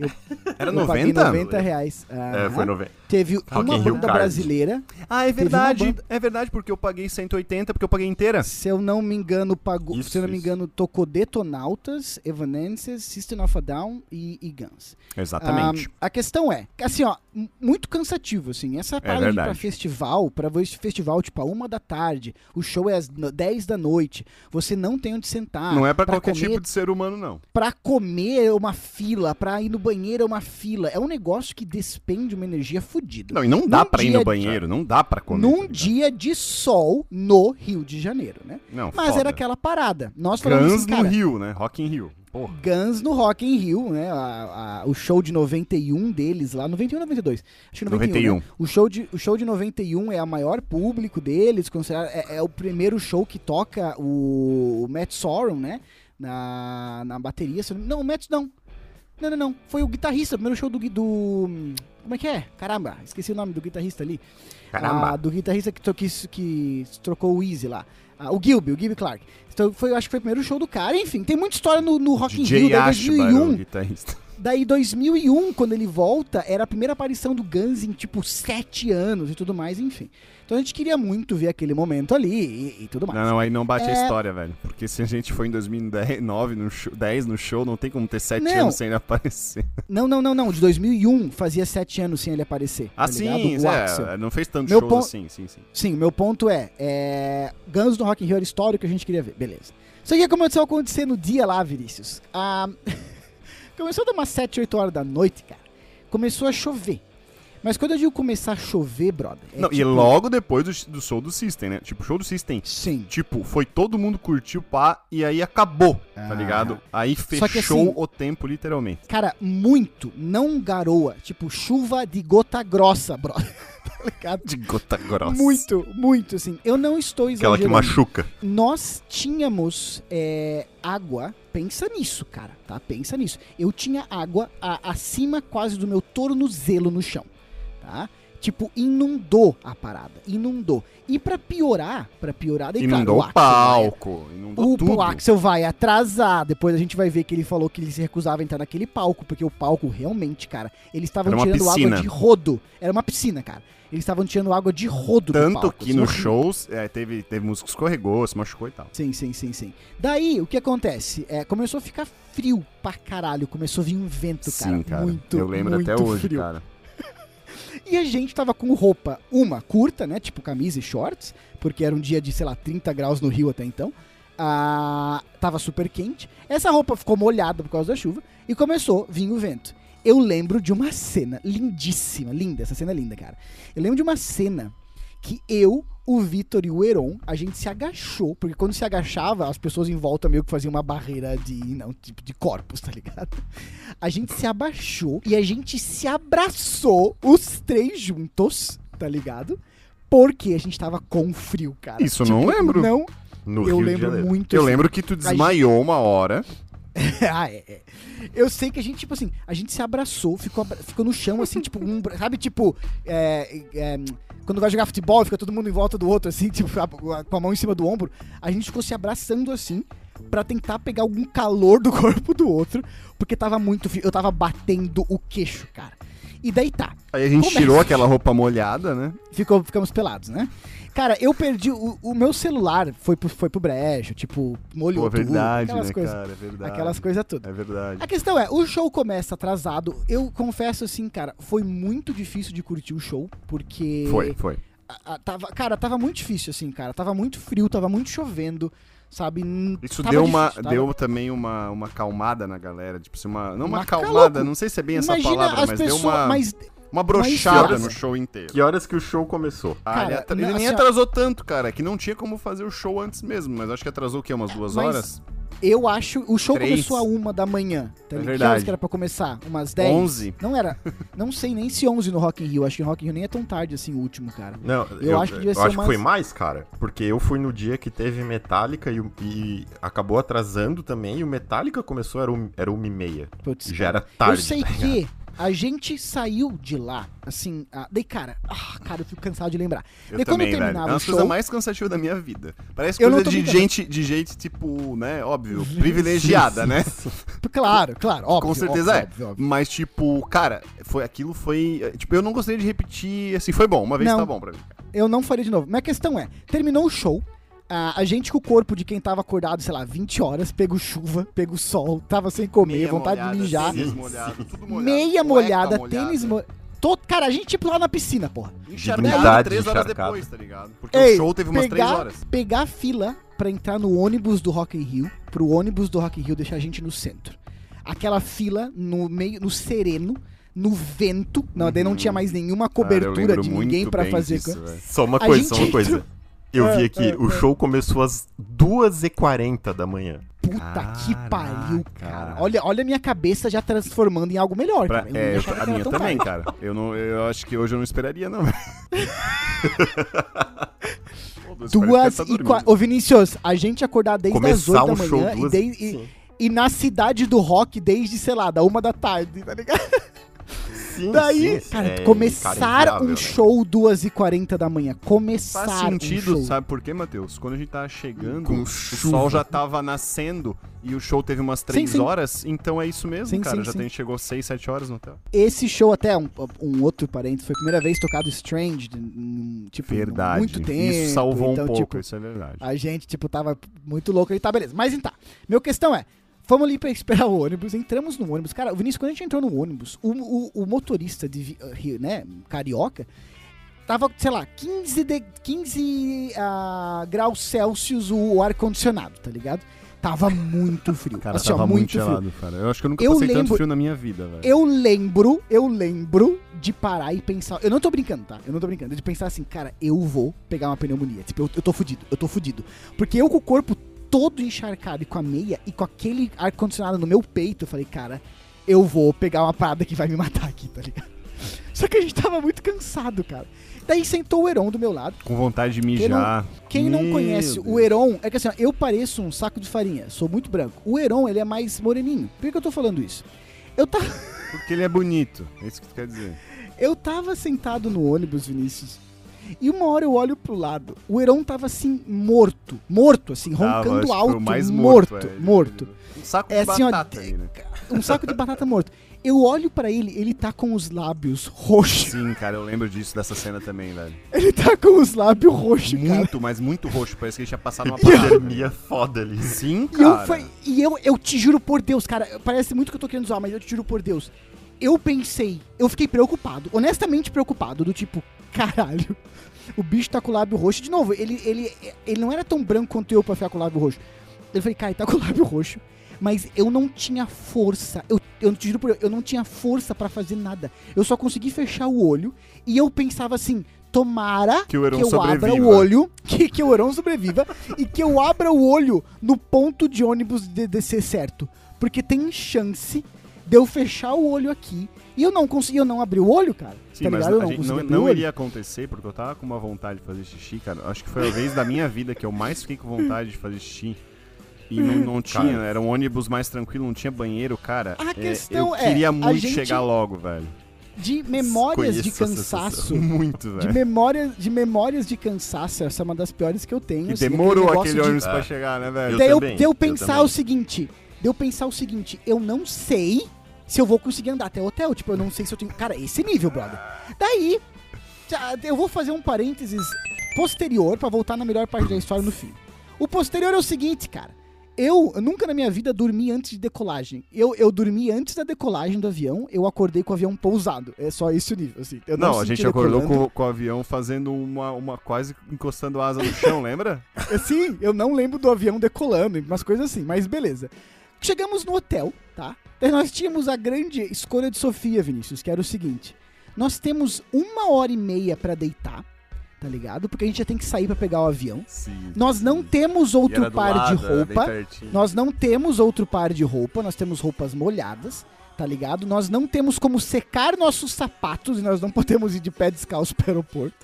Era Eu paguei 90? 90 reais. É, Aham. foi 90. Teve Rock uma Rio banda Card. brasileira. Ah, é verdade. banda- É verdade, porque eu paguei 180, porque eu paguei inteira. Se eu não me engano, pagou. Isso, se eu não me isso. engano, tocou Detonautas, Evanescence, System of a Down e, e Guns. Exatamente. Ah, a questão é, que, assim, ó, muito cansativo, assim. Essa parada de ir pra festival, pra ver esse festival, tipo, a uma da tarde, o show é às no- 10 da noite, você não tem onde sentar. não é pra, qualquer comer, tipo de ser humano, não. Pra comer é uma fila, pra ir no banheiro é uma fila. É um negócio que despende uma energia fodida. Não, e não dá Num pra ir no de- banheiro, não dá pra comer. Num tá dia de sol no Rio de Janeiro, né? Não, Mas foda. era aquela parada. Nós falamos Guns assim, cara, no Rio, né? Rock in Rio. Porra. Guns no Rock in Rio, né? A- a- o show de 91 deles lá, 91 ou 92? Acho que 91. 91. né? O, show de, o show de 91 é o maior público deles, considerado, é, é o primeiro show que toca o, o Matt Sorum, né? Na, na bateria. Não, o Matt não. Não, não, não. Foi o guitarrista, o primeiro show do, do. Como é que é? Caramba, esqueci o nome do guitarrista ali. Caramba. Ah, do guitarrista que, que, que trocou o Easy lá. Ah, o Gilby, o Gilby Clark. Então, foi, acho que foi o primeiro show do cara. Enfim, tem muita história no, no Rock in Rio, o 2001. guitarrista. Daí 2001, quando ele volta, era a primeira aparição do Guns em tipo sete anos e tudo mais, enfim. Então a gente queria muito ver aquele momento ali e, e tudo mais. Não, não, aí não bate a É. história, velho. Porque se a gente foi em 2009, no show, 10 no show, não tem como ter 7 Não. anos sem ele aparecer. [laughs] Não, não, não, não. De 2001 fazia sete anos sem ele aparecer. Ah, tá sim, é, não fez tanto Meu shows pon- assim, sim, sim. Sim, meu ponto é, é. Guns no Rock in Rio era história que a gente queria ver. Beleza. Isso aqui começou a acontecer no dia lá, Vinícius. Ah, [laughs] começou a dar umas 7, 8 horas da noite, cara. Começou a chover. Mas quando eu digo começar a chover, brother. é não, e tipo- logo depois do, do show do System, né? Tipo, show do System. Sim. Tipo, foi todo mundo curtiu, pá, e aí acabou, tá Ah. ligado? Aí Só que fechou assim- o tempo, literalmente. Cara, muito, não garoa. Tipo, chuva de gota grossa, brother. [laughs] tá ligado? De gota grossa. Muito, muito, assim. Eu não estou Aquela que exagerando. machuca. Nós tínhamos é, água. Pensa nisso, cara, tá? Pensa nisso. Eu tinha água a- acima quase do meu tornozelo no chão, tá? Tipo, inundou a parada. Inundou. E pra piorar, pra piorar, daí, Inundou claro, o Axl vai- palco, inundou o, tudo. o Axel vai atrasar. Depois a gente vai ver que ele falou que ele se recusava a entrar naquele palco, porque o palco realmente, cara, eles estavam tirando piscina. água de rodo. Era uma piscina, cara. Eles estavam tirando água de rodo do Tanto palco. que assim, nos horrível. shows é, teve, teve música que escorregou, se machucou e tal. Sim, sim, sim, sim. Daí, o que acontece? É, começou a ficar frio pra caralho. Começou a vir um vento, cara. Sim, cara. Muito, eu lembro muito até hoje, frio. cara. E a gente tava com roupa, uma curta, né? Tipo camisa e shorts, porque era um dia de, sei lá, 30 graus no Rio até então. Ah, tava super quente. Essa roupa ficou molhada por causa da chuva e começou a vir o vento. Eu lembro de uma cena lindíssima, linda, essa cena é linda, cara. Eu lembro de uma cena que eu, o Vitor e o Heron, a gente se agachou, porque quando se agachava, as pessoas em volta meio que faziam uma barreira de, não, tipo de corpos, tá ligado? A gente se abaixou e a gente se abraçou, os três juntos, tá ligado? Porque a gente tava com frio, cara. Isso eu não lembro. Não, No eu Rio lembro muito. Eu assim. lembro que tu desmaiou uma hora. [laughs] ah, é, é. Eu sei que a gente, tipo assim, a gente se abraçou, ficou, ficou no chão, assim, tipo, um, sabe, tipo, é, é, quando vai jogar futebol, fica todo mundo em volta do outro, assim, [laughs] tipo, com a mão em cima do ombro. A gente ficou se abraçando assim, pra tentar pegar algum calor do [laughs] corpo do outro, porque tava muito. Eu tava batendo o queixo, cara. E tá. Aí a gente Começa. tirou aquela roupa molhada, né? Ficou, ficamos pelados, né? Cara, eu perdi. O, o meu celular foi pro, foi pro brejo, tipo, molhou Pô, tudo, verdade, aquelas né, coisas. cara? É verdade. Aquelas coisas tudo. É verdade. A questão é, o show começa atrasado. Eu confesso assim, cara, foi muito difícil de curtir o show, porque. Foi, foi. a- a- tava, cara, tava muito difícil, assim, cara. Tava muito frio, tava muito chovendo, sabe? Isso deu, uma, difícil, deu também uma, uma calmada na galera. Tipo, assim, uma, não uma, Uma calmada, louco. não sei se é bem essa Imagina palavra, as mas pessoas. deu uma, Mas uma brochada mas- no show inteiro. Que horas que o show começou? Ah, Cara, ele, atra- não, ele nem assim, ó- atrasou tanto, cara. É que não tinha como fazer o show antes mesmo. Mas acho que atrasou o quê? Umas duas Mas horas? eu acho. O show Três. começou a uma da manhã. Tá É ligado? Que verdade. horas que era pra começar? Umas 10? 11? Não era. Não sei nem se 11 no Rock in Rio. Acho que no Rock in Rio nem é tão tarde assim o último, cara. Não, Eu acho que devia ser acho que foi umas- mais, cara. Porque eu fui no dia que teve Metallica e, e acabou atrasando também. E o Metallica começou, era, um, era uma e meia. Putz, Já cara. era tarde. Eu sei tá que A gente saiu de lá, assim, ah, daí, cara, ah, cara, eu fico cansado de lembrar. Eu daí quando também, velho. É terminava uma o das coisas show, mais cansativas da minha vida. Parece coisa de brincando. gente, de gente, tipo, né, óbvio, [laughs] privilegiada, né? claro, claro, óbvio. Com certeza óbvio, é. óbvio, óbvio. Mas, tipo, cara, foi, aquilo foi. é, Tipo, eu não gostaria de repetir, assim, foi bom. Uma vez Não. tá bom pra mim. Eu não faria de novo. Minha questão é, terminou o show, ah, a gente com o corpo de quem tava acordado, sei lá, 20 horas, pegou chuva, pegou sol, tava sem comer, vontade de mijar, Tênis molhado, tudo molhado. meia molhada, molhada. tênis molhado. Cara, a gente tipo lá na piscina, porra. Encharcado três horas depois, tá ligado? Porque Ei, o show teve umas pegar, três horas. Pegar a fila pra entrar no ônibus do Rock in Rio, pro ônibus do Rock in Rio deixar a gente no centro. Aquela fila no meio, no sereno, no vento, não, daí não tinha mais nenhuma cobertura Cara, de ninguém bem fazer. disso, co- velho. Só uma coisa, gente só uma coisa. Eu É, vi aqui, é, o é. show começou às 2h40 da manhã. Puta que Caraca. pariu, cara. Olha, olha a minha cabeça já transformando em algo melhor, Pra- cara. É, a que minha também, tarde. cara. Eu, não, eu acho que hoje eu não esperaria, não. [laughs] duas e tá e quatro. Ô, Vinicius, a gente acordar desde as Começar 8 um da show manhã e, duas... e- Sim. e na cidade do rock desde, sei lá, da uma da tarde, tá ligado? [laughs] Sim, Daí, sim, cara, é, começar um né? show 2h40 da manhã. Começar Faz sentido, um show. sabe por quê, Matheus? Quando a gente tava chegando, Com o chuva. sol já tava nascendo e o show teve umas Sim, três sim. horas, então é isso mesmo, Sim, cara. sim, já sim. tem, chegou seis, sete horas no hotel. Esse show, até um, um outro parênteses, foi a primeira vez tocado Strange, tipo, Verdade. muito tempo. Isso salvou então, um pouco, tipo, isso é verdade. A gente, tipo, tava muito louco e tá, beleza. Mas então, meu questão é, fomos ali pra esperar o ônibus, entramos no ônibus. Cara, o Vinícius, quando a gente entrou no ônibus, o, o, o motorista de uh, Rio, né, carioca, tava, sei lá, 15, de, 15 ah, graus Celsius o, ar-condicionado, tá ligado? Tava muito frio. Cara, assim, ó, tava muito, frio. gelado, cara. Eu acho que eu nunca Eu passei tanto lembro- frio na minha vida, velho. Eu lembro, eu lembro de parar e pensar. Eu não tô brincando, tá? Eu não tô brincando. De pensar assim, cara, eu vou pegar uma pneumonia. Tipo, eu, eu tô fudido, eu tô fudido. Porque eu com o corpo todo encharcado e com a meia e com aquele ar-condicionado no meu peito, eu falei, cara, eu vou pegar uma parada que vai me matar aqui, tá ligado? [laughs] Só que a gente tava muito cansado, cara. Daí sentou o Heron do meu lado. Com vontade de mijar. Quem não Meu conhece Deus. o Heron, é que assim, ó, eu pareço um saco de farinha, sou muito branco. O Heron, ele é mais moreninho. Por que que eu tô falando isso? Eu tava. Porque ele é bonito. É isso que tu quer dizer. [laughs] Eu tava sentado no ônibus, Vinícius. E uma hora eu olho pro lado. O Heron tava assim, morto. Morto, assim, Tava, roncando alto. mais morto, é, ele- morto. Um saco É de assim, ó, batata ali, né? Um saco de batata morto. Eu olho pra ele, ele tá com os lábios roxos. Sim, cara, eu lembro disso, dessa cena também, velho. Ele tá com os lábios roxos, cara. Muito, mas muito roxo. Parece que ele tinha passado uma Hipotermia foda ali. Sim, E eu, cara. e eu, eu te juro por Deus, cara, parece muito que eu tô querendo zoar, mas eu te juro por Deus. Eu pensei, eu fiquei preocupado, honestamente preocupado, do tipo, [laughs] caralho, o bicho tá com o lábio roxo. De novo, ele, ele, ele não era tão branco quanto eu pra ficar com o lábio roxo. Eu falei, cara, ele tá com o [laughs] lábio roxo. Mas eu não tinha força, eu, eu te juro por Deus, eu não tinha força pra fazer nada. Eu só consegui fechar o olho e eu pensava assim, tomara Que que eu abra sobreviva. o olho, [laughs] que, que o Heron sobreviva e que eu abra o olho no ponto de ônibus de descer certo. Porque tem chance de eu fechar o olho aqui e eu não consegui, eu não abri o olho, cara. Sim, tá mas ligado? Eu não não, não iria acontecer, porque eu tava com uma vontade de fazer xixi, cara. Acho que foi a vez da minha vida que eu mais fiquei com vontade de fazer xixi. E não, não tinha, Cara. era um ônibus mais tranquilo, não tinha banheiro, cara. A É, questão eu é, queria a muito gente- chegar logo, velho. De memórias de Conheço cansaço. Muito, De, velho. memória, de memórias de cansaço, essa é uma das piores que eu tenho. Que assim, demorou negócio aquele de- ônibus pra Ah. chegar, né, velho? Eu Daí eu, também, de eu eu pensar também. o seguinte, de eu pensar o seguinte, eu não sei se eu vou conseguir andar até o hotel, tipo, eu não sei se eu tenho, cara, esse nível, brother. Daí, eu vou fazer um parênteses posterior pra voltar na melhor parte da história no fim. O posterior é o seguinte, cara. Eu, nunca na minha vida dormi antes de decolagem. Eu, eu dormi antes da decolagem do avião, eu acordei com o avião pousado. É só esse o nível, assim. Eu Não, a senti gente acordou com, com o avião fazendo uma, uma quase encostando a asa no chão, [laughs] lembra? Sim, eu não lembro do avião decolando, umas coisas assim, mas beleza. Chegamos no hotel, nós tínhamos a grande escolha de Sofia, Vinícius, que era o seguinte: nós temos uma hora e meia pra deitar, tá ligado? Porque a gente já tem que sair pra pegar o avião. Sim. Nós não temos outro par de roupa. Nós... Nós não temos outro par de roupa, nós temos roupas molhadas, tá ligado? Nós não temos como secar nossos sapatos e nós não podemos ir de pé descalço pro aeroporto.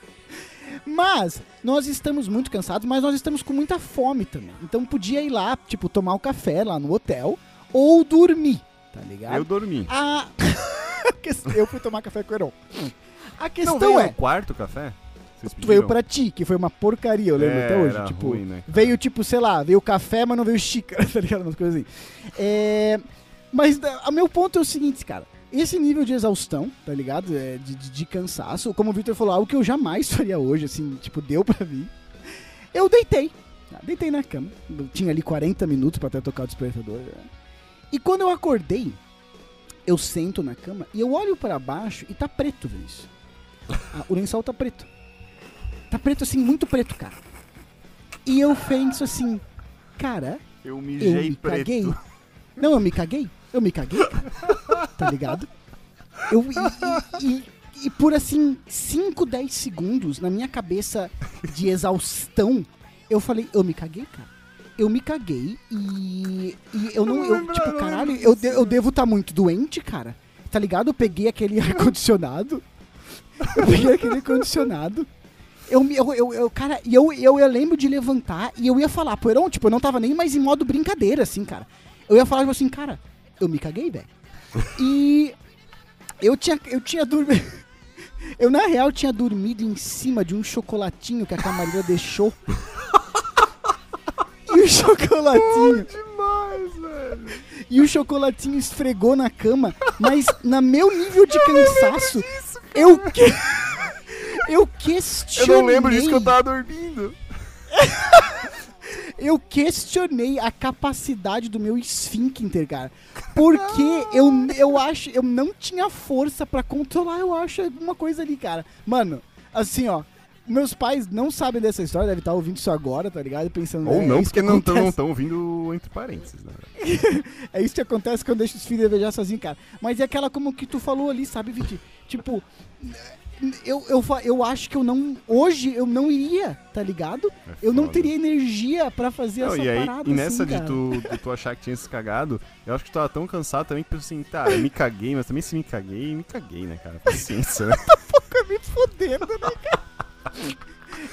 Mas nós estamos muito cansados, mas nós estamos com muita fome também. Então podia ir lá, tipo, tomar um café lá no hotel ou dormir, tá ligado? Eu dormi. A [laughs] eu fui tomar café com o Heron. A Não questão veio é, o quarto café? Vocês tu veio pra ti, que foi uma porcaria, eu lembro É, até hoje. Tipo, ruim, né, veio tipo, sei lá, veio café, mas não veio xícara, [laughs] tá ligado? Umas coisas assim. É, mas o meu ponto é o seguinte, cara. Esse nível de exaustão, tá ligado? É, de, de- de cansaço, como o Victor falou, algo que eu jamais [laughs] faria hoje, assim, tipo, deu pra mim. Eu deitei. tá? Deitei na cama. Eu tinha ali 40 minutos pra até tocar o despertador. né? E quando eu acordei, eu sento na cama e eu olho pra baixo e tá preto, Vinícius. Ah, o lençol tá preto. Tá preto assim, muito preto, cara. E eu penso assim, cara, Eu eu mijei me preto. caguei. Não, eu me caguei. Eu me caguei, cara. Tá ligado? Eu, e, e- e- e por assim, 5, 10 segundos, na minha cabeça de exaustão, eu falei, eu me caguei, cara. Eu me caguei e, e eu não. Eu tipo, eu caralho, eu, de- eu devo estar muito doente, cara. Tá ligado? Eu peguei aquele [laughs] ar-condicionado. Eu peguei aquele ar-condicionado. Eu, me- eu, eu, eu, cara, e eu, eu, eu lembro de levantar e eu ia falar, Heron, tipo, eu não tava nem mais em modo brincadeira, assim, cara. Eu ia falar, tipo assim, cara, eu me caguei, velho. [laughs] E eu tinha, eu tinha dormido. [laughs] Eu, na real, tinha dormido em cima de um chocolatinho que a camareira deixou. E o chocolatinho. Demais, velho. E o chocolatinho esfregou na cama, mas na meu nível de cansaço, eu que... eu Eu questionei. não lembro disso que eu tava dormindo. [laughs] eu questionei a capacidade do meu esfíncter, cara. Porque eu, eu acho, eu não tinha força pra controlar, eu acho, alguma coisa ali, cara. Mano, assim, ó. Meus pais não sabem dessa história, devem estar ouvindo isso agora, tá ligado? Pensando, Ou é, não, isso porque que não estão acontece. ouvindo entre parênteses, né? [laughs] É isso que acontece quando deixa os filhos devejar sozinho, cara. Mas é aquela como que tu falou ali, sabe, Viti? Tipo, eu, eu, eu acho que eu não. Hoje eu não iria, tá ligado? É Eu não teria energia pra fazer Não, essa e aí, parada. e nessa assim, de, tu, de tu achar que tinha se cagado, eu acho que tu tava tão cansado também que pensou assim, tá, eu me caguei, mas também se me caguei, me caguei, né, cara? Paciência, né? [laughs] Fica me fodendo, né, cara?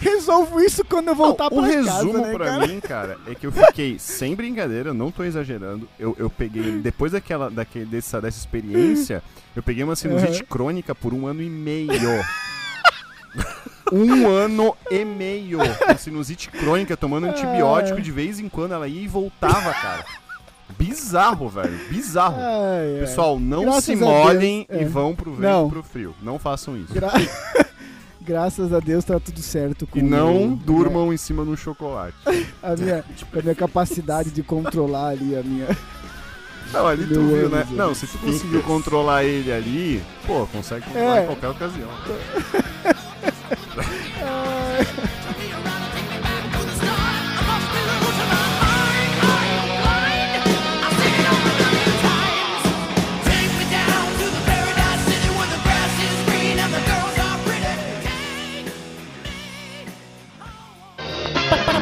Resolvo isso quando eu voltar o pra resumo casa, né, pra cara? mim, cara, é que eu fiquei, sem brincadeira, não tô exagerando, eu, eu peguei, depois daquela, daquele, dessa, dessa experiência, eu peguei uma sinusite Uhum. crônica por um ano e meio. [laughs] Um ano e meio com sinusite crônica, tomando antibiótico de vez em quando, ela ia e voltava, cara. Bizarro, velho, bizarro. Ai. Pessoal, não Graças se molhem e é. vão pro vento Não. e pro frio. Não façam isso. Gra- [laughs] Graças a Deus tá tudo certo com E não o- durmam em cima de um chocolate. [laughs] a minha, [laughs] a minha capacidade de controlar ali a minha. [laughs] Não, ali tu Meu viu, né? Deus. Não, se tu conseguiu controlar ele ali, pô, consegue controlar É. em qualquer ocasião.